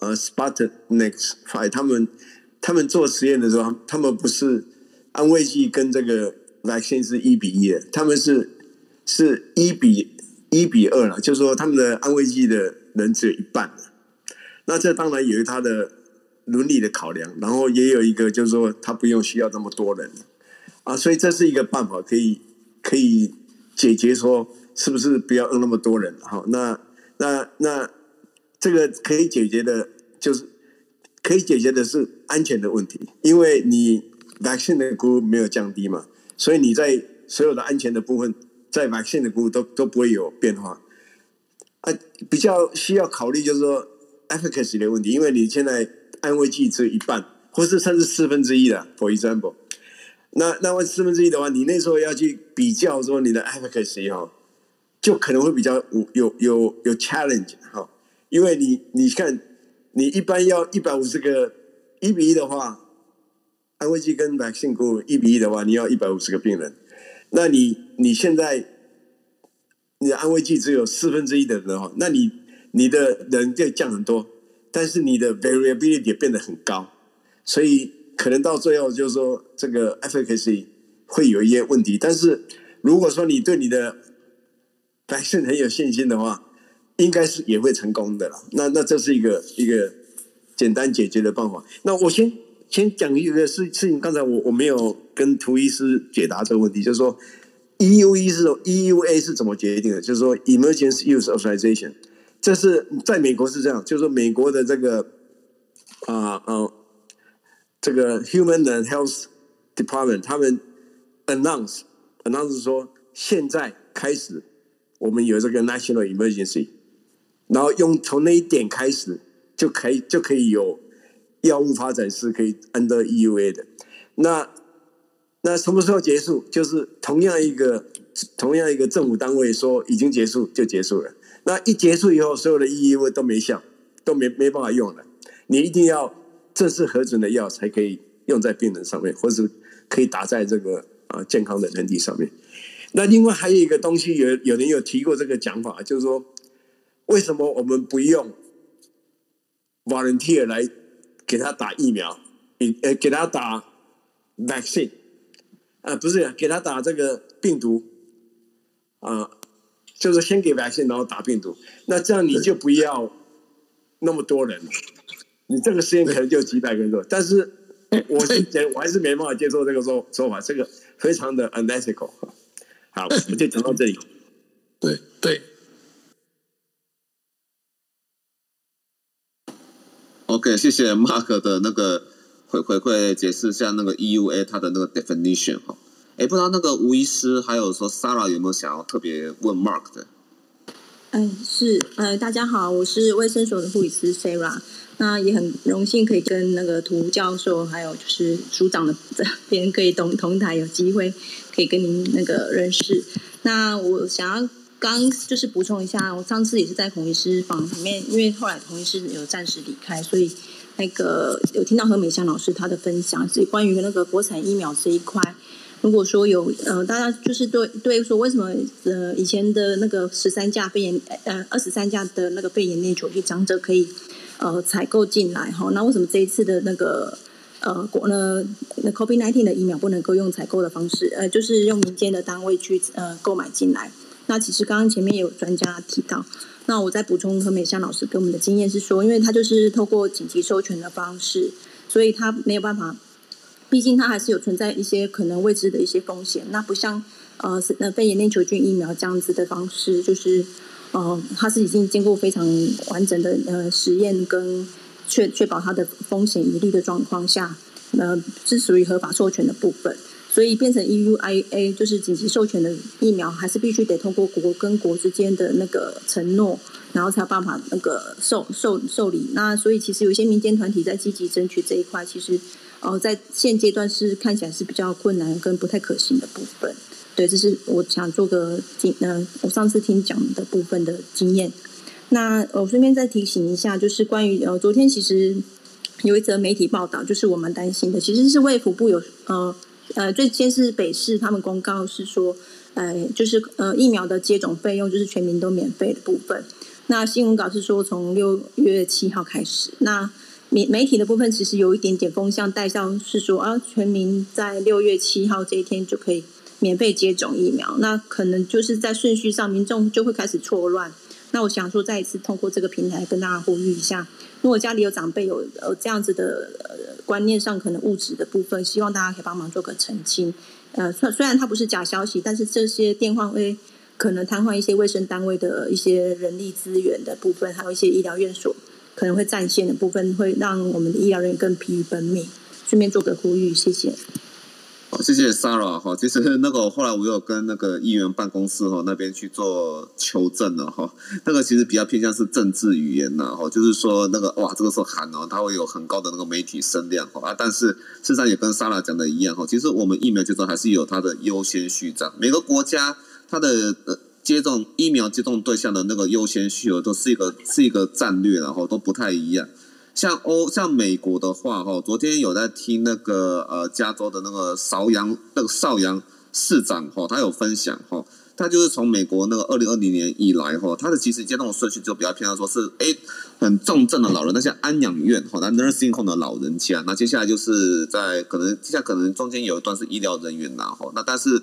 呃 Sputnik 他们他们做实验的时候，他们不是安慰剂跟这个 vaccine 是一比一的，他们是是一比一比二了，就是说他们的安慰剂的人只有一半。那这当然有他的伦理的考量，然后也有一个就是说他不用需要这么多人啊，所以这是一个办法，可以可以解决说。是不是不要用那么多人？好，那那那这个可以解决的，就是可以解决的是安全的问题，因为你 vaccine 的 group 没有降低嘛，所以你在所有的安全的部分，在 vaccine 的 group 都都不会有变化。啊，比较需要考虑就是说 efficacy 的问题，因为你现在安慰剂只有一半，或是甚至四分之一的，for example，那那万四分之一的话，你那时候要去比较说你的 efficacy 哈。就可能会比较有有有有 challenge 哈，因为你你看，你一般要一百五十个一比一的话，安慰剂跟 vaccine group 一比一的话，你要一百五十个病人，那你你现在你的安慰剂只有四分之一的人的话，那你你的人就降很多，但是你的 variability 也变得很高，所以可能到最后就是说这个 efficacy 会有一些问题，但是如果说你对你的百姓很有信心的话，应该是也会成功的了。那那这是一个一个简单解决的办法。那我先先讲一个事事情，刚才我我没有跟涂医师解答这个问题，就是说 EUA 是 EUA 是怎么决定的？就是说 Emergency Use Authorization，这是在美国是这样，就是说美国的这个啊啊、这个 Human and Health Department 他们 announce announce 说现在开始。我们有这个 national emergency，然后用从那一点开始就可以就可以有药物发展是可以 under EUA 的。那那什么时候结束？就是同样一个同样一个政府单位说已经结束就结束了。那一结束以后，所有的 EUA 都没效，都没没办法用了。你一定要正式核准的药才可以用在病人上面，或是可以打在这个啊健康的人体上面。那另外还有一个东西，有有人有提过这个讲法，就是说，为什么我们不用 volunteer 来给他打疫苗，给呃，给他打 vaccine，啊，不是，给他打这个病毒，啊，就是先给 vaccine，然后打病毒，那这样你就不要那么多人，你这个实验可能就几百个人做，但是我是觉得我还是没办法接受这个说说法，这个非常的 unethical。好，我们就讲到这里。对对。OK，谢谢 Mark 的那个回回馈解释一下那个 EUA 它的那个 definition 哈。哎，不知道那个吴医师还有说 Sarah 有没有想要特别问 Mark 的？嗯，是，呃，大家好，我是卫生所的护理师 Sarah，那也很荣幸可以跟那个涂教授还有就是署长的这边可以同同台有机会可以跟您那个认识。那我想要刚就是补充一下，我上次也是在孔医师房里面，因为后来孔医师有暂时离开，所以那个有听到何美香老师她的分享，是关于那个国产疫苗这一块。如果说有呃，大家就是对对说，为什么呃以前的那个十三价肺炎呃二十三价的那个肺炎链球菌长者可以呃采购进来哈？那为什么这一次的那个呃国呢那 COVID-19 的疫苗不能够用采购的方式？呃，就是用民间的单位去呃购买进来？那其实刚刚前面也有专家提到，那我再补充何美香老师给我们的经验是说，因为他就是透过紧急授权的方式，所以他没有办法。毕竟它还是有存在一些可能未知的一些风险，那不像呃呃肺炎链球菌疫苗这样子的方式，就是呃它是已经经过非常完整的呃实验跟确确保它的风险一律的状况下，呃是属于合法授权的部分，所以变成 EUIA 就是紧急授权的疫苗，还是必须得通过国跟国之间的那个承诺，然后才有办法那个受受受理。那所以其实有些民间团体在积极争取这一块，其实。哦，在现阶段是看起来是比较困难跟不太可行的部分。对，这是我想做个经，呃，我上次听讲的部分的经验。那我顺便再提醒一下，就是关于呃，昨天其实有一则媒体报道，就是我蛮担心的，其实是卫福部有呃呃，最先是北市他们公告是说，呃，就是呃疫苗的接种费用就是全民都免费的部分。那新闻稿是说从六月七号开始，那。媒媒体的部分其实有一点点风向带上，是说啊，全民在六月七号这一天就可以免费接种疫苗，那可能就是在顺序上，民众就会开始错乱。那我想说，再一次通过这个平台跟大家呼吁一下，如果家里有长辈有呃这样子的呃观念上可能误植的部分，希望大家可以帮忙做个澄清。呃，虽虽然它不是假消息，但是这些电话会可能瘫痪一些卫生单位的一些人力资源的部分，还有一些医疗院所。可能会占线的部分，会让我们的医疗人员更疲于奔命。顺便做个呼吁，谢谢。好，谢谢 Sarah 哈。其实那个后来我有跟那个议员办公室哈那边去做求证了哈。那个其实比较偏向是政治语言呐哈，就是说那个哇，这个时候喊哦，它会有很高的那个媒体声量哈啊。但是事实上也跟 Sarah 讲的一样哈，其实我们疫苗接种还是有它的优先序章，每个国家它的呃。接种疫苗接种对象的那个优先序额都是一个是一个战略，然后都不太一样。像欧像美国的话，哈，昨天有在听那个呃加州的那个邵阳那个邵阳市长哈，他有分享哈，他就是从美国那个二零二零年以来哈，他的其实接种顺序就比较偏向说是诶很重症的老人，那些安养院哈，那 nursing home 的老人家，那接下来就是在可能接下来可能中间有一段是医疗人员呐哈，那但是。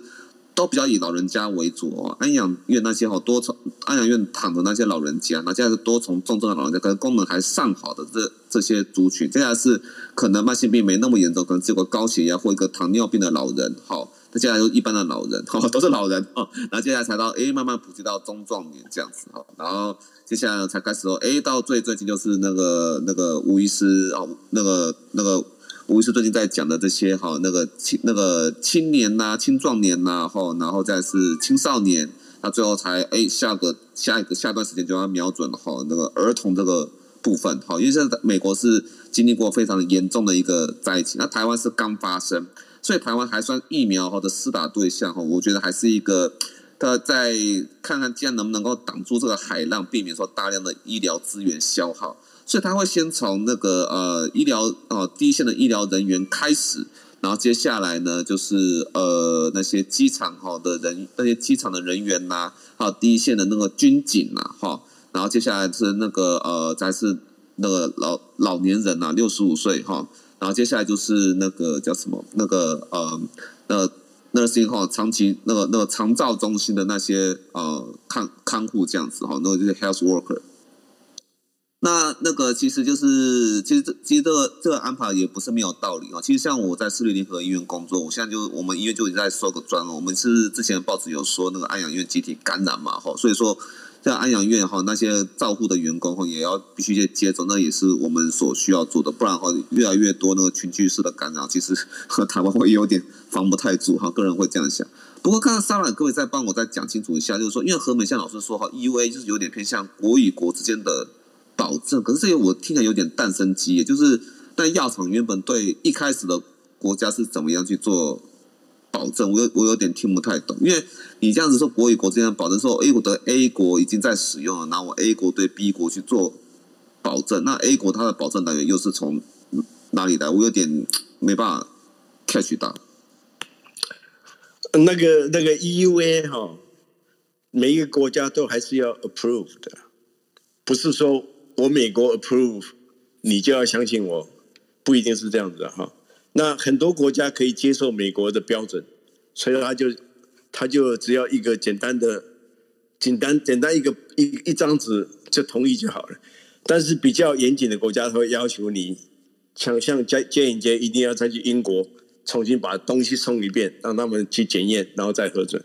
都比较以老人家为主哦，安养院那些好多从安养院躺的那些老人家，那现在是多从重症的老人家，可能功能还尚好的这这些族群，接下来是可能慢性病没那么严重，可能只有个高血压或一个糖尿病的老人，好，那接下来就一般的老人，好，都是老人哦，然后接下来才到哎慢慢普及到中壮年这样子哈，然后接下来才开始说，哎到最最近就是那个那个吴医师哦，那个那个。吴医师最近在讲的这些哈，那个青那个青年呐、青壮年呐，哈，然后再是青少年，那最后才哎下个下一个下段时间就要瞄准哈那个儿童这个部分哈，因为现在美国是经历过非常严重的一个灾情，那台湾是刚发生，所以台湾还算疫苗或者施打对象哈，我觉得还是一个，他再看看这样能不能够挡住这个海浪，避免说大量的医疗资源消耗。所以他会先从那个呃医疗呃第一线的医疗人员开始，然后接下来呢就是呃那些机场哈的人那些机场的人员呐、还有第一线的那个军警呐、哈，然后接下来是那个呃再是那个老老年人呐、啊，六十五岁哈，然后接下来就是那个叫什么那个呃那那些哈长期那个那个长照中心的那些呃看看护这样子哈，那个就是 health worker。那那个其实就是，其实这其实这个这个安排也不是没有道理啊。其实像我在市立联合医院工作，我现在就我们医院就已经在收个专了。我们是之前报纸有说那个安养院集体感染嘛，哈，所以说在安养院哈，那些照护的员工哈，也要必须去接种，那也是我们所需要做的。不然哈，越来越多那个群聚式的感染，其实和 台湾会有点防不太住哈。个人会这样想。不过，刚刚萨拉各位再帮我再讲清楚一下，就是说，因为何美像老师说哈，EUA 就是有点偏向国与国之间的保证，可是这些我听起来有点蛋生鸡，也就是但药厂原本对一开始的国家是怎么样去做？保证，我有我有点听不太懂，因为你这样子说国与国之间的保证，说 A 国的 A 国已经在使用了，那我 A 国对 B 国去做保证，那 A 国它的保证来源又是从哪里来？我有点没办法 catch 到。那个那个 EUA 哈，每一个国家都还是要 approve 的，不是说我美国 approve 你就要相信我，不一定是这样子的哈。那很多国家可以接受美国的标准，所以他就他就只要一个简单的、简单简单一个一一张纸就同意就好了。但是比较严谨的国家，他会要求你，像像 J&J 一定要再去英国重新把东西送一遍，让他们去检验，然后再核准。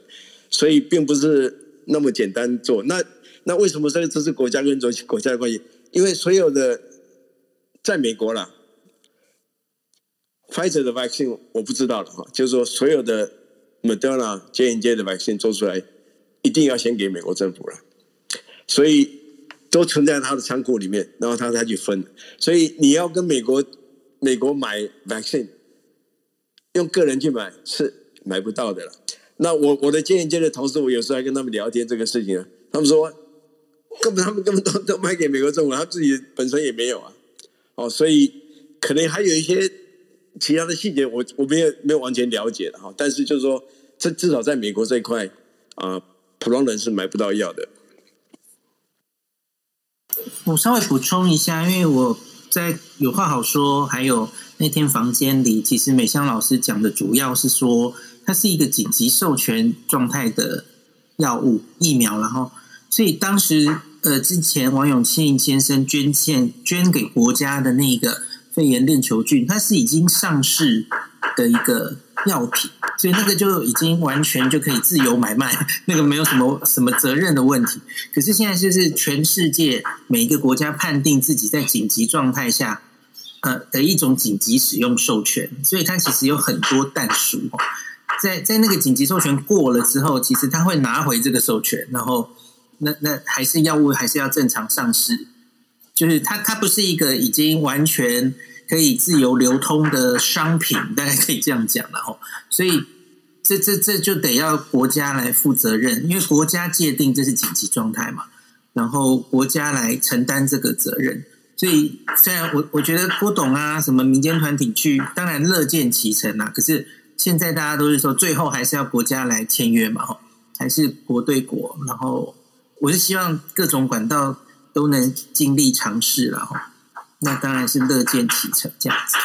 所以并不是那么简单做。那那为什么说这是国家跟国国家的关系？因为所有的在美国了。Pfizer 的 vaccine 我不知道了哈，就是说所有的 Moderna、J&J 的 vaccine 做出来，一定要先给美国政府了，所以都存在他的仓库里面，然后他才去分。所以你要跟美国美国买 vaccine，用个人去买是买不到的了。那我我的 J&J 的同事，我有时候还跟他们聊天这个事情啊，他们说根本他们根本都都卖给美国政府，他自己本身也没有啊。哦，所以可能还有一些。其他的细节我我没有没有完全了解了哈，但是就是说，这至少在美国这一块啊，普通人是买不到药的。我稍微补充一下，因为我在有话好说，还有那天房间里，其实美香老师讲的主要是说，它是一个紧急授权状态的药物疫苗，然后所以当时呃之前王永庆先生捐献捐给国家的那个。肺炎链球菌，它是已经上市的一个药品，所以那个就已经完全就可以自由买卖，那个没有什么什么责任的问题。可是现在就是全世界每一个国家判定自己在紧急状态下，呃的一种紧急使用授权，所以它其实有很多但书。在在那个紧急授权过了之后，其实他会拿回这个授权，然后那那还是药物还是要正常上市。就是它，它不是一个已经完全可以自由流通的商品，大概可以这样讲了吼。所以这这这就得要国家来负责任，因为国家界定这是紧急状态嘛，然后国家来承担这个责任。所以虽然我我觉得郭董啊，什么民间团体去，当然乐见其成啊。可是现在大家都是说，最后还是要国家来签约嘛，吼，还是国对国。然后我是希望各种管道。都能尽力尝试了哈，那当然是乐见其成这样子。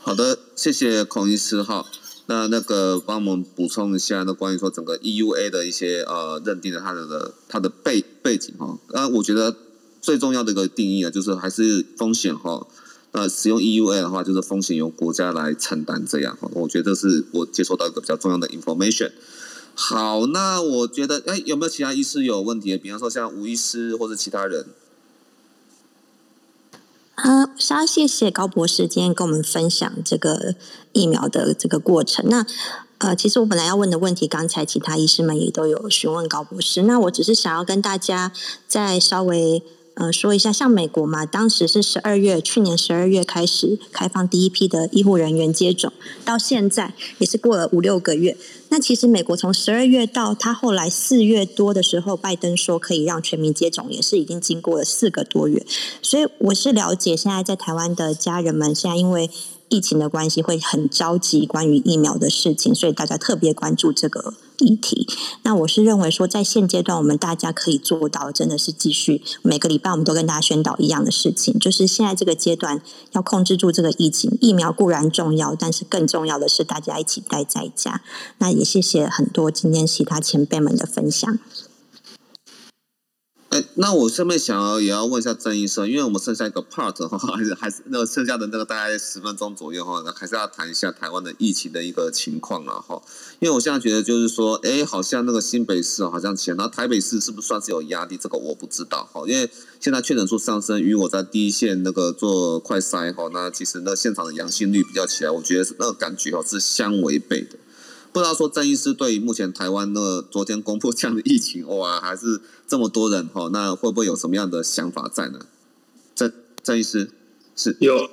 好的，谢谢孔医师哈。那那个帮我们补充一下，那关于说整个 EUA 的一些呃认定的它的它的背背景哈。那我觉得最重要的一个定义啊，就是还是风险哈。那使用 EUA 的话，就是风险由国家来承担这样哈。我觉得是我接收到一个比较重要的 information。好，那我觉得，哎，有没有其他医师有问题？比方说像吴医师或者其他人。啊，稍谢谢高博士今天跟我们分享这个疫苗的这个过程。那呃，其实我本来要问的问题，刚才其他医师们也都有询问高博士。那我只是想要跟大家再稍微。呃，说一下，像美国嘛，当时是十二月，去年十二月开始开放第一批的医护人员接种，到现在也是过了五六个月。那其实美国从十二月到他后来四月多的时候，拜登说可以让全民接种，也是已经经过了四个多月。所以我是了解，现在在台湾的家人们，现在因为。疫情的关系会很着急，关于疫苗的事情，所以大家特别关注这个议题。那我是认为说，在现阶段，我们大家可以做到，真的是继续每个礼拜我们都跟大家宣导一样的事情，就是现在这个阶段要控制住这个疫情。疫苗固然重要，但是更重要的是大家一起待在家。那也谢谢很多今天其他前辈们的分享。哎，那我顺便想要也要问一下郑医生，因为我们剩下一个 part 哈，还是还是那个剩下的那个大概十分钟左右哈，那还是要谈一下台湾的疫情的一个情况了哈。因为我现在觉得就是说，哎，好像那个新北市好像前，然后台北市是不是算是有压力？这个我不知道哈，因为现在确诊数上升，与我在第一线那个做快筛哈，那其实那现场的阳性率比较起来，我觉得那个感觉哦是相违背的。不知道说郑医师对于目前台湾那昨天公布这样的疫情，哇，还是这么多人哈，那会不会有什么样的想法在呢？郑郑医师是有，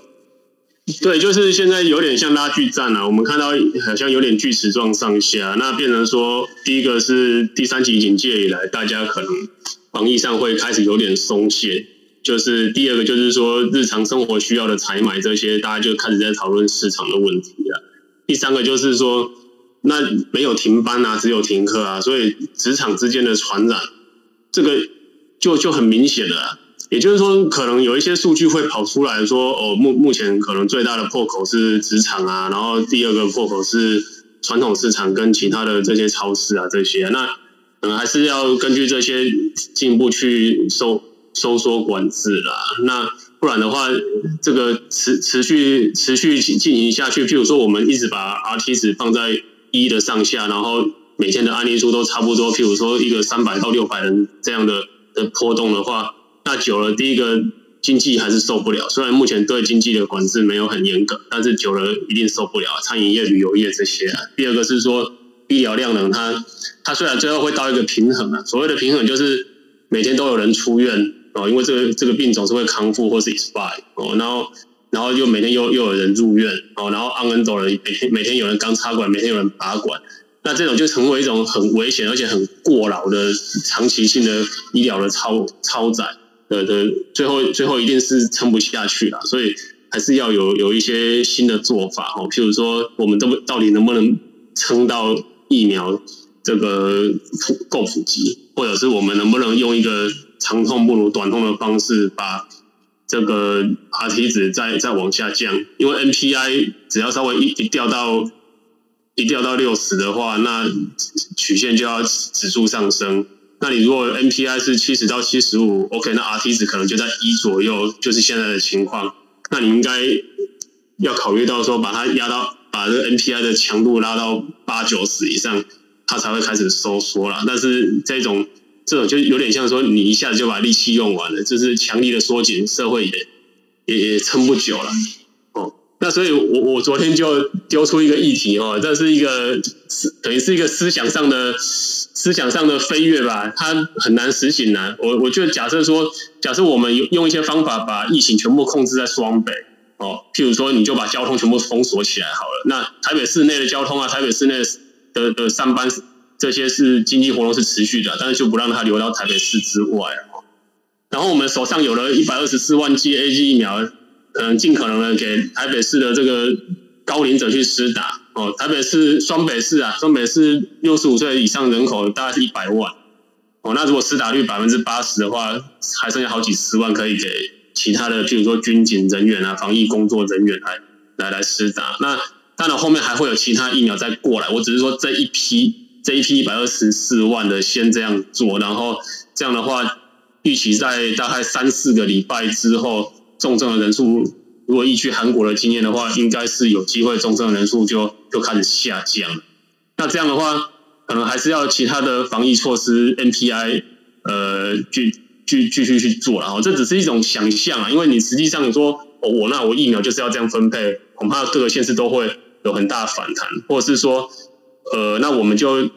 对，就是现在有点像拉锯战啊，我们看到好像有点锯齿状上下，那变成说第一个是第三级警戒以来，大家可能防疫上会开始有点松懈，就是第二个就是说日常生活需要的采买这些，大家就开始在讨论市场的问题了。第三个就是说。那没有停班啊，只有停课啊，所以职场之间的传染，这个就就很明显了。也就是说，可能有一些数据会跑出来说，哦，目目前可能最大的破口是职场啊，然后第二个破口是传统市场跟其他的这些超市啊这些。那可能还是要根据这些进一步去收收缩管制啦。那不然的话，这个持持续持续进行下去，譬如说我们一直把 Rt 值放在。一的上下，然后每天的案例数都差不多，譬如说一个三百到六百人这样的的波动的话，那久了，第一个经济还是受不了。虽然目前对经济的管制没有很严格，但是久了一定受不了。餐饮业、旅游业这些啊。第二个是说医疗量能它，它虽然最后会到一个平衡啊，所谓的平衡就是每天都有人出院哦，因为这个这个病总是会康复或是 expire 哦，然后。然后又每天又又有人入院哦，然后安稳走了，每天每天有人刚插管，每天有人拔管，那这种就成为一种很危险而且很过劳的长期性的医疗的超超载的的，最后最后一定是撑不下去了，所以还是要有有一些新的做法哦，譬如说我们都到底能不能撑到疫苗这个普够普及，或者是我们能不能用一个长痛不如短痛的方式把。这个 Rt 值再再往下降，因为 NPI 只要稍微一一掉到一掉到六十的话，那曲线就要指数上升。那你如果 NPI 是七十到七十五，OK，那 Rt 值可能就在一左右，就是现在的情况。那你应该要考虑到说，把它压到把这个 NPI 的强度拉到八九十以上，它才会开始收缩了。但是这种。这种就有点像说，你一下子就把力气用完了，就是强力的缩紧，社会也也也撑不久了。哦，那所以我我昨天就丢出一个议题哦，这是一个等于是一个思想上的思想上的飞跃吧，它很难实行呢。我我就假设说，假设我们用一些方法把疫情全部控制在双北哦，譬如说你就把交通全部封锁起来好了，那台北市内的交通啊，台北市内的的上班。这些是经济活动是持续的，但是就不让它流到台北市之外。然后我们手上有了一百二十四万剂 A G 疫苗，可能尽可能的给台北市的这个高龄者去施打。哦，台北市双北市啊，双北市六十五岁以上人口大概是一百万。哦，那如果施打率百分之八十的话，还剩下好几十万可以给其他的，譬如说军警人员啊、防疫工作人员来来来施打。那当然后面还会有其他疫苗再过来，我只是说这一批。这一批一百二十四万的先这样做，然后这样的话，预期在大概三四个礼拜之后，重症的人数如果依据韩国的经验的话，应该是有机会重症的人数就就开始下降。那这样的话，可能还是要其他的防疫措施 NPI 呃，继继继续去做了哈。这只是一种想象啊，因为你实际上说，我那我疫苗就是要这样分配，恐怕各个县市都会有很大的反弹，或者是说。呃，那我们就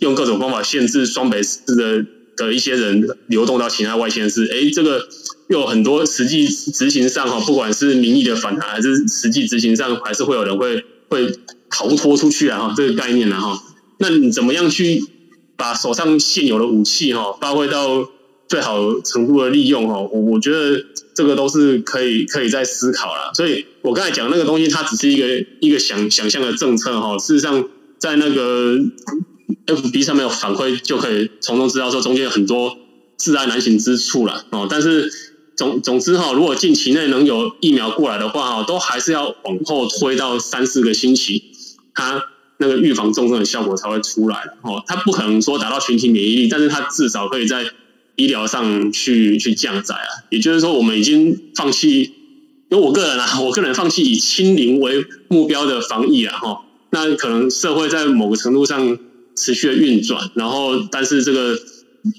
用各种方法限制双北市的的一些人流动到其他外县市。哎，这个又有很多实际执行上哈，不管是民意的反弹，还是实际执行上，还是会有人会会逃脱出去啊哈，这个概念啊哈。那你怎么样去把手上现有的武器哈发挥到最好程度的利用哈？我我觉得这个都是可以可以再思考啦。所以我刚才讲那个东西，它只是一个一个想想象的政策哈，事实上。在那个 FB 上面有反馈，就可以从中知道说中间有很多窒碍难行之处了哦。但是总总之哈，如果近期内能有疫苗过来的话哈，都还是要往后推到三四个星期，它那个预防重症的效果才会出来哦。它不可能说达到群体免疫力，但是它至少可以在医疗上去去降载啊。也就是说，我们已经放弃，因为我个人啊，我个人放弃以清零为目标的防疫啊，哈。那可能社会在某个程度上持续的运转，然后但是这个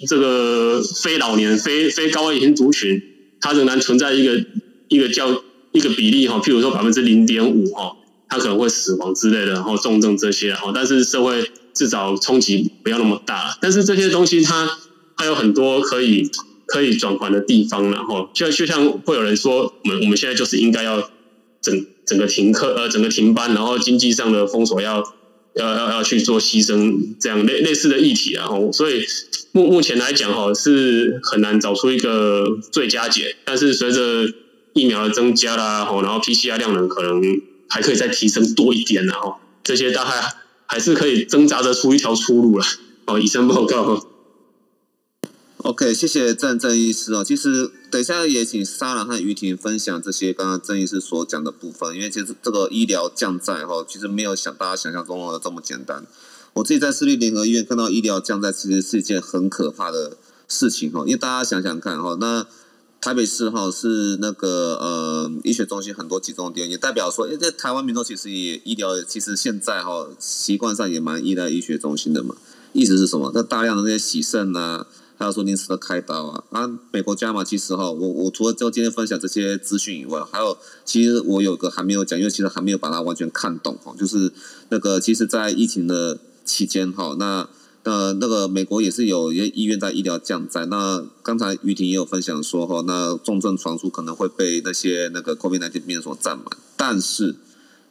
这个非老年、非非高危型族群，它仍然存在一个一个叫一个比例哈，譬如说百分之零点五哈，它可能会死亡之类的，然后重症这些哈，但是社会至少冲击不要那么大。但是这些东西它还有很多可以可以转换的地方，然后就就像会有人说，我们我们现在就是应该要整整个停课呃，整个停班，然后经济上的封锁要要要要去做牺牲，这样类类似的议题啊，所以目目前来讲哈是很难找出一个最佳解，但是随着疫苗的增加啦，然后 PCR 量能可能还可以再提升多一点，然后这些大概还是可以挣扎着出一条出路了。哦，以上报告。OK，谢谢郑郑医师哦。其实等一下也请沙朗和于婷分享这些刚刚郑医师所讲的部分，因为其实这个医疗降载哈，其实没有想大家想象中的这么简单。我自己在私立联合医院看到医疗降载，其实是一件很可怕的事情哈。因为大家想想看哈，那台北市哈是那个呃医学中心很多集中点，也代表说，因为在台湾民众其实也医疗其实现在哈习惯上也蛮依赖医学中心的嘛。意思是什么？那大量的那些洗肾啊。还有说临时的开刀啊，啊，美国加码其实哈，我我除了就今天分享这些资讯以外，还有其实我有个还没有讲，因为其实还没有把它完全看懂哈，就是那个其实，在疫情的期间哈，那呃那个美国也是有一些医院在医疗降载，那刚才于婷也有分享说哈，那重症床数可能会被那些那个 COVID-19 病人所占满，但是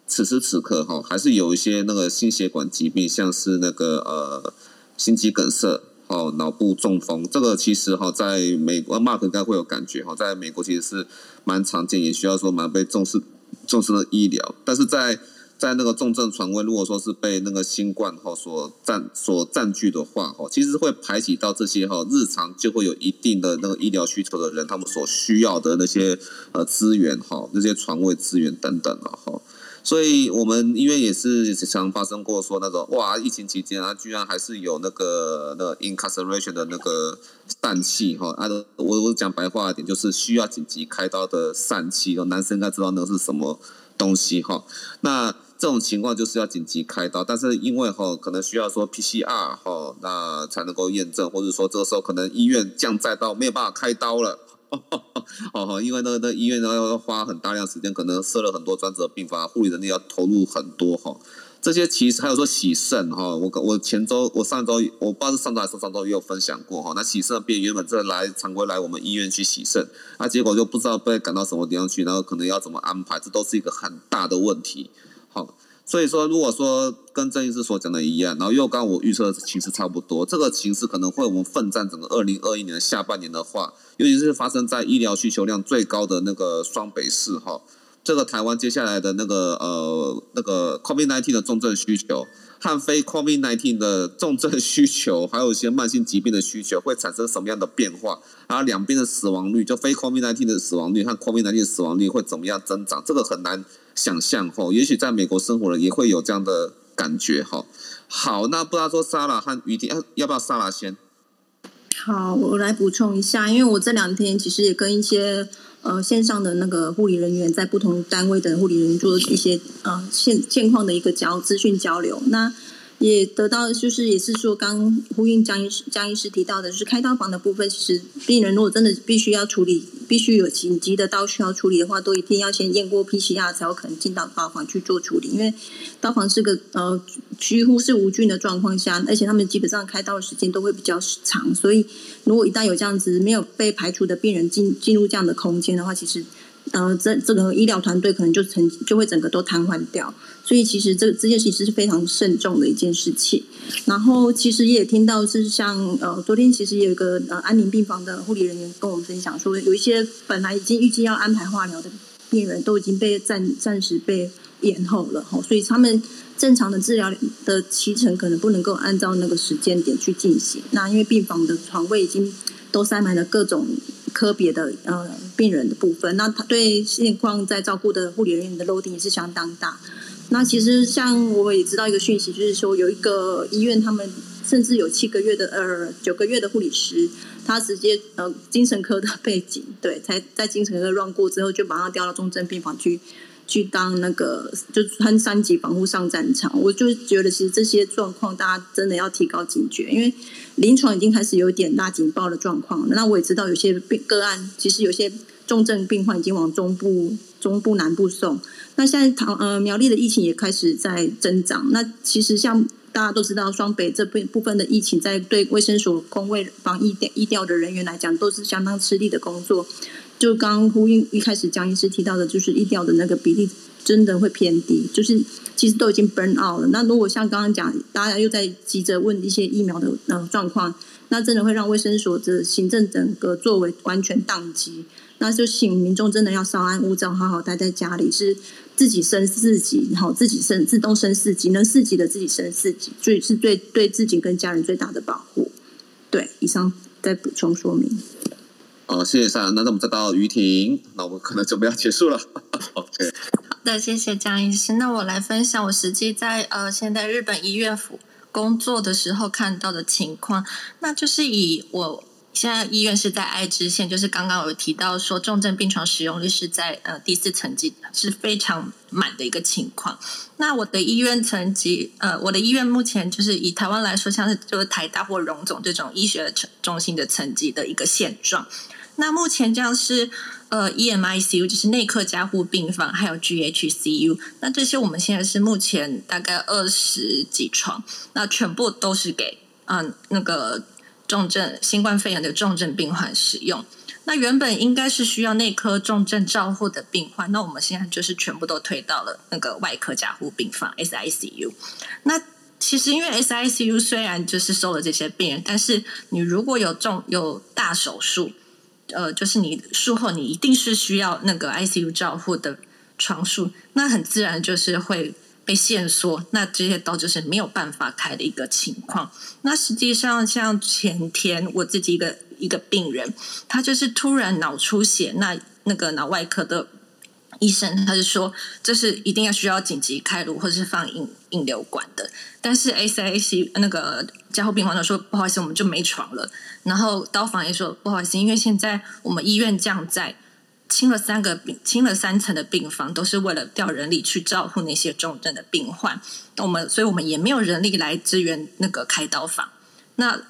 此时此刻哈，还是有一些那个心血管疾病，像是那个呃心肌梗塞。哦，脑部中风这个其实哈，在美国 Mark 应该会有感觉哈，在美国其实是蛮常见，也需要说蛮被重视重视的医疗。但是在在那个重症床位，如果说是被那个新冠哈所占所占据的话哈，其实会排挤到这些哈日常就会有一定的那个医疗需求的人，他们所需要的那些呃资源哈，那些床位资源等等了哈。所以，我们医院也是常发生过说那种哇，疫情期间啊，居然还是有那个那个 incarceration 的那个疝气哈啊，我我讲白话一点，就是需要紧急开刀的疝气，男生应该知道那是什么东西哈。那这种情况就是要紧急开刀，但是因为哈可能需要说 PCR 哈，那才能够验证，或者说这个时候可能医院降载到没有办法开刀了。哦哦因为那个那医院呢要花很大量时间，可能设了很多专责病房，护理人力要投入很多哈。这些其实还有说洗肾哈，我我前周我上周我不知道是上周还是上周也有分享过哈。那洗肾的病原本是来常规来我们医院去洗肾，那结果就不知道被赶到什么地方去，然后可能要怎么安排，这都是一个很大的问题。好。所以说，如果说跟郑医师所讲的一样，然后又刚我预测的形势差不多，这个形势可能会我们奋战整个二零二一年的下半年的话，尤其是发生在医疗需求量最高的那个双北市哈，这个台湾接下来的那个呃那个 COVID-19 的重症需求和非 COVID-19 的重症需求，还有一些慢性疾病的需求会产生什么样的变化？然后两边的死亡率，就非 COVID-19 的死亡率和 COVID-19 的死亡率会怎么样增长？这个很难。想象哈，也许在美国生活了也会有这样的感觉哈。好，那不知道说莎拉和雨婷，要不要莎拉先？好，我来补充一下，因为我这两天其实也跟一些呃线上的那个护理人员，在不同单位的护理人员做一些呃现现况的一个交资讯交流。那也得到，就是也是说，刚呼应江医师江医师提到的，就是开刀房的部分，其实病人如果真的必须要处理，必须有紧急的刀需要处理的话，都一定要先验过 PCR 才有可能进到刀房去做处理。因为刀房是个呃几乎是无菌的状况下，而且他们基本上开刀的时间都会比较长，所以如果一旦有这样子没有被排除的病人进进入这样的空间的话，其实。呃，这这个医疗团队可能就成就会整个都瘫痪掉，所以其实这这件事情是非常慎重的一件事情。然后其实也听到是像呃，昨天其实也有一个呃安宁病房的护理人员跟我们分享说，有一些本来已经预计要安排化疗的病人都已经被暂暂时被延后了哈，所以他们正常的治疗的期程可能不能够按照那个时间点去进行。那因为病房的床位已经都塞满了各种。科别的呃病人的部分，那他对现况在照顾的护理人员的 loading 也是相当大。那其实像我们也知道一个讯息，就是说有一个医院他们甚至有七个月的呃九个月的护理师，他直接呃精神科的背景，对，才在精神科 run 过之后，就把他调到重症病房去。去当那个就穿三级防护上战场，我就觉得其实这些状况大家真的要提高警觉，因为临床已经开始有点大警报的状况。那我也知道有些病个案，其实有些重症病患已经往中部、中部南部送。那现在唐呃苗栗的疫情也开始在增长。那其实像大家都知道，双北这边部分的疫情，在对卫生所公卫防疫疫调的人员来讲，都是相当吃力的工作。就刚呼应一开始江医师提到的，就是疫调的那个比例真的会偏低，就是其实都已经 burn out 了。那如果像刚刚讲，大家又在急着问一些疫苗的呃状况，那真的会让卫生所的行政整个作为完全宕机。那就请民众真的要稍安勿躁，好好待在家里，是自己生四级，然后自己生自动生四级，能四级的自己生四级，所以是对对自己跟家人最大的保护。对，以上再补充说明。好，谢谢上。那那我们再到于婷，那我们可能准备要结束了。OK。好的，谢谢江医师。那我来分享我实际在呃现在日本医院服工作的时候看到的情况。那就是以我现在医院是在爱知县，就是刚刚有提到说重症病床使用率是在呃第四层级是非常满的一个情况。那我的医院层级呃我的医院目前就是以台湾来说，像是就是台大或荣总这种医学中心的层级的一个现状。那目前这样是呃 EMICU 就是内科加护病房，还有 GHCU。那这些我们现在是目前大概二十几床，那全部都是给嗯、那个重症新冠肺炎的重症病患使用。那原本应该是需要内科重症照护的病患，那我们现在就是全部都推到了那个外科加护病房 SICU。那其实因为 SICU 虽然就是收了这些病人，但是你如果有重有大手术。呃，就是你术后你一定是需要那个 ICU 照护的床数，那很自然就是会被限缩，那这些刀就是没有办法开的一个情况。那实际上像前天我自己一个一个病人，他就是突然脑出血，那那个脑外科的。医生他是说，这是一定要需要紧急开颅或者是放引引流管的。但是 SIC 那个加护病房呢说，不好意思，我们就没床了。然后刀房也说不好意思，因为现在我们医院降载清了三个病，清了三层的病房，都是为了调人力去照顾那些重症的病患。那我们所以我们也没有人力来支援那个开刀房。那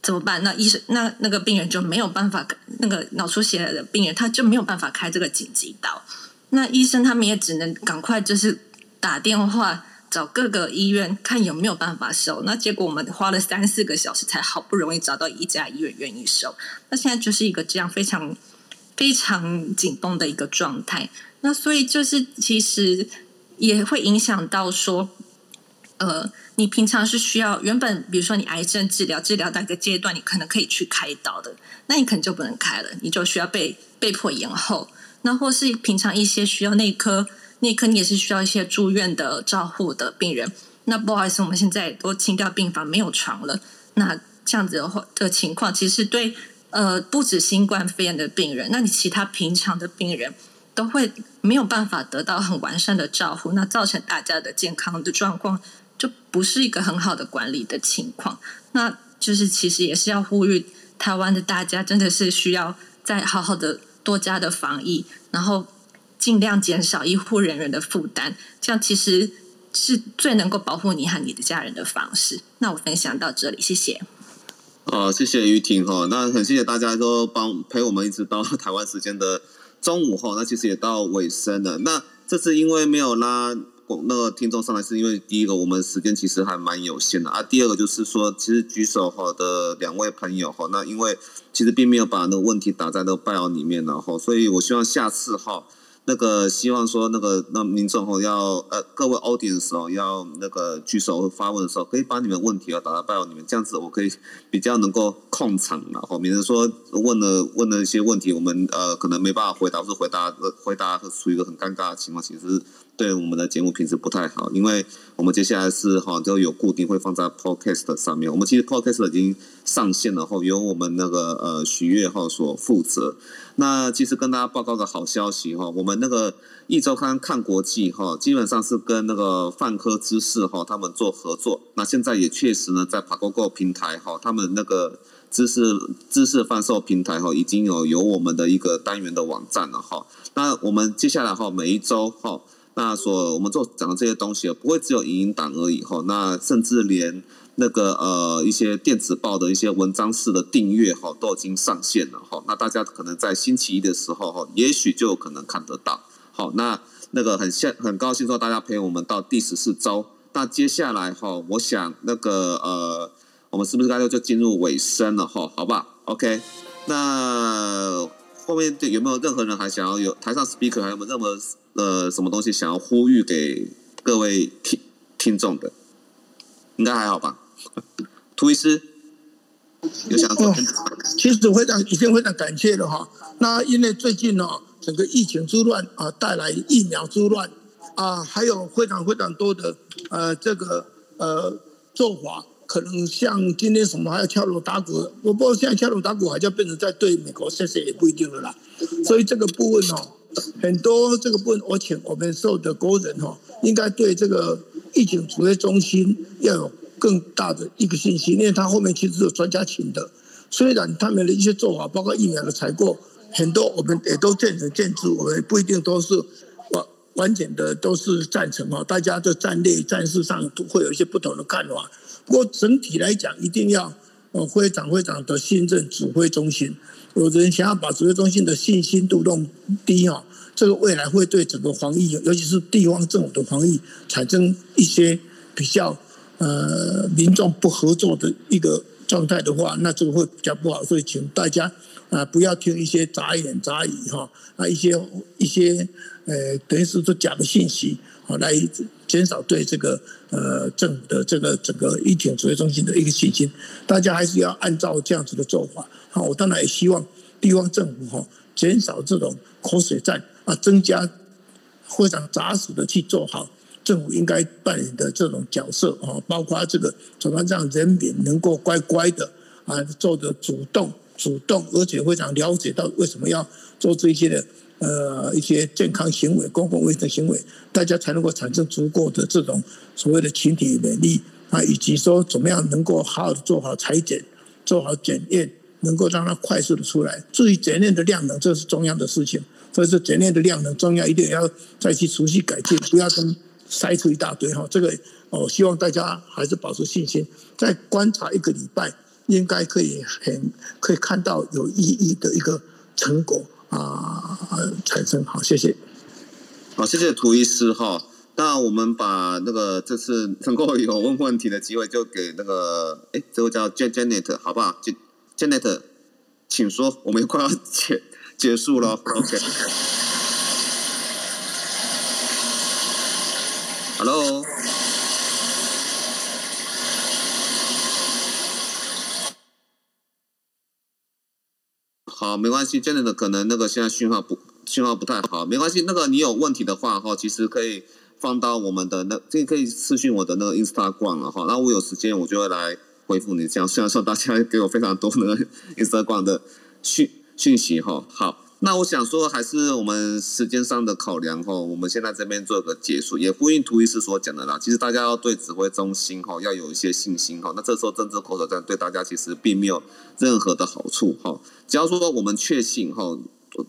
怎么办？那医生那那个病人就没有办法，那个脑出血的病人他就没有办法开这个紧急刀。那医生他们也只能赶快就是打电话找各个医院看有没有办法收。那结果我们花了三四个小时才好不容易找到一家医院愿意收。那现在就是一个这样非常非常紧绷的一个状态。那所以就是其实也会影响到说，呃。你平常是需要原本，比如说你癌症治疗，治疗到一个阶段，你可能可以去开刀的，那你可能就不能开了，你就需要被被迫延后。那或是平常一些需要内科，内科你也是需要一些住院的照护的病人。那不好意思，我们现在都清掉病房，没有床了。那这样子的话的情况，其实对呃不止新冠肺炎的病人，那你其他平常的病人都会没有办法得到很完善的照护，那造成大家的健康的状况。就不是一个很好的管理的情况，那就是其实也是要呼吁台湾的大家，真的是需要再好好的多加的防疫，然后尽量减少医护人员的负担，这样其实是最能够保护你和你的家人的方式。那我分享到这里，谢谢。哦，谢谢于婷哈，那很谢谢大家都帮陪我们一直到台湾时间的中午哈，那其实也到尾声了。那这次因为没有拉。那个听众上来是因为第一个，我们时间其实还蛮有限的啊。第二个就是说，其实举手哈的两位朋友哈，那因为其实并没有把那个问题打在那个拜 a 里面然后，所以我希望下次哈。那个希望说那个那民众吼要呃各位 audience 哦要那个举手发问的时候，可以把你们问题要打到拜到你们，这样子我可以比较能够控场然后免得说问了问了一些问题，我们呃可能没办法回答，或者回答回答处于一个很尴尬的情况，其实对我们的节目品质不太好，因为我们接下来是哈就有固定会放在 podcast 上面，我们其实 podcast 已经上线了后，由我们那个呃许月哈所负责。那其实跟大家报告个好消息哈，我们。那个一周刊看国际哈，基本上是跟那个泛科知识哈他们做合作。那现在也确实呢，在 Pagogo 平台哈，他们那个知识知识贩售平台哈，已经有有我们的一个单元的网站了哈。那我们接下来哈，每一周哈，那所我们做讲的这些东西不会只有影音档而已哈，那甚至连。那个呃，一些电子报的一些文章式的订阅哈，都已经上线了哈。那大家可能在星期一的时候哈，也许就有可能看得到。好，那那个很现很高兴说大家陪我们到第十四周。那接下来哈，我想那个呃，我们是不是该就就进入尾声了哈？好不好？OK。那后面有没有任何人还想要有台上 speaker 还有没有任何呃什么东西想要呼吁给各位听听众的？应该还好吧。涂医师有想说？其实非常已经非常感谢了哈。那因为最近呢，整个疫情之乱啊，带来疫苗之乱啊，还有非常非常多的呃这个呃做法，可能像今天什么还要敲锣打鼓，我不知道现在敲锣打鼓好像变成在对美国谢谢也不一定了啦。所以这个部分哦，很多这个部分，我请我们所有的国人哈，应该对这个疫情指挥中心要有。更大的一个信心，因为他后面其实有专家请的，虽然他们的一些做法，包括疫苗的采购，很多我们也都见仁见智，我们不一定都是完完全的都是赞成哈。大家的战略战术上都会有一些不同的看法。不过整体来讲，一定要呃会长会长的信任指挥中心。有人想要把指挥中心的信心度弄低啊，这个未来会对整个防疫，尤其是地方政府的防疫，产生一些比较。呃，民众不合作的一个状态的话，那这个会比较不好，所以请大家啊、不要听一些杂言杂语哈，啊一些一些呃，等于是说假的信息，好来减少对这个呃政府的这个整个疫情指挥中心的一个信心。大家还是要按照这样子的做法。好，我当然也希望地方政府哈，减少这种口水战啊，增加非常扎实的去做好。政府应该扮演的这种角色啊，包括这个怎么让人民能够乖乖的啊，做的主动、主动，而且非常了解到为什么要做这些的呃一些健康行为、公共卫生行为，大家才能够产生足够的这种所谓的群体免疫力啊，以及说怎么样能够好好的做好裁剪、做好检验，能够让它快速的出来。至于检验的量能，这是中央的事情，所以说检验的量能，中央一定要再去持续改进，不要跟。筛出一大堆哈，这个哦，希望大家还是保持信心，再观察一个礼拜，应该可以很可以看到有意义的一个成果啊产生。好，谢谢。好，谢谢涂医师哈。那我们把那个这次能够有问问题的机会，就给那个哎，这位叫 Janet 好不好？Janet，请说，我们快要结结束了，OK。Hello，好，没关系，真的的可能那个现在信号不信号不太好，没关系。那个你有问题的话哈，其实可以放到我们的那，这可以私讯我的那个 Instagram 了哈。那我有时间我就会来回复你。这样虽然说大家 给我非常多那个 Instagram 的讯讯息哈，好。那我想说，还是我们时间上的考量哈，我们现在这边做个结束，也呼应涂医师所讲的啦。其实大家要对指挥中心哈要有一些信心哈。那这时候政治口头战对大家其实并没有任何的好处哈。只要说我们确信哈，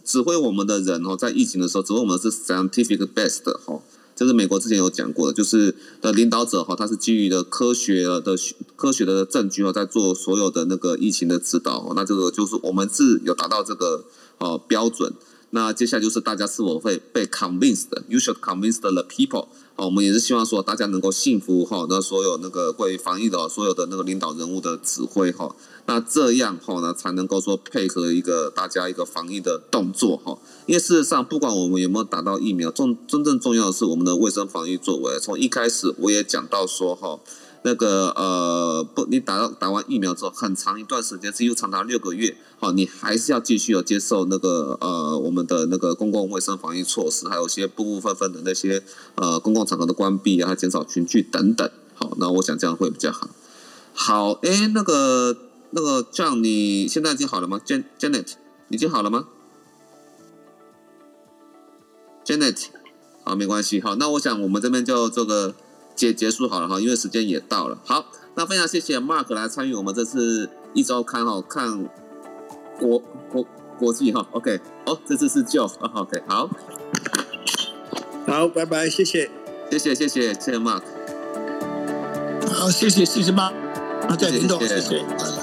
指挥我们的人哈，在疫情的时候，指挥我们是 scientific best 哈。这是美国之前有讲过的，就是的领导者哈，他是基于的科学的科学的证据哈，在做所有的那个疫情的指导。那这个就是我们是有达到这个呃标准。那接下来就是大家是否会被 convinced？You should convince the people。好，我们也是希望说大家能够信服哈，那所有那个关于防疫的所有的那个领导人物的指挥哈。那这样哈呢，才能够说配合一个大家一个防疫的动作哈。因为事实上，不管我们有没有打到疫苗，重真正重要的是我们的卫生防疫作为。从一开始我也讲到说哈。那个呃不，你打到打完疫苗之后，很长一段时间，几乎长达六个月，好，你还是要继续有接受那个呃我们的那个公共卫生防疫措施，还有一些部部分分的那些呃公共场合的关闭啊，减少群聚等等。好，那我想这样会比较好。好，哎，那个那个这样你现在已经好了吗？Jan Janet，已经好了吗？Janet，好，没关系，好，那我想我们这边就做个结结束好了哈，因为时间也到了。好，那非常谢谢 Mark 来参与我们这次一周刊哈，看国国国际哈，OK，哦，这次是 Joe，OK，好，好，拜拜，谢谢，谢谢，谢谢，谢谢 Mark，好，谢谢，谢谢 Mark，再联动，谢。谢。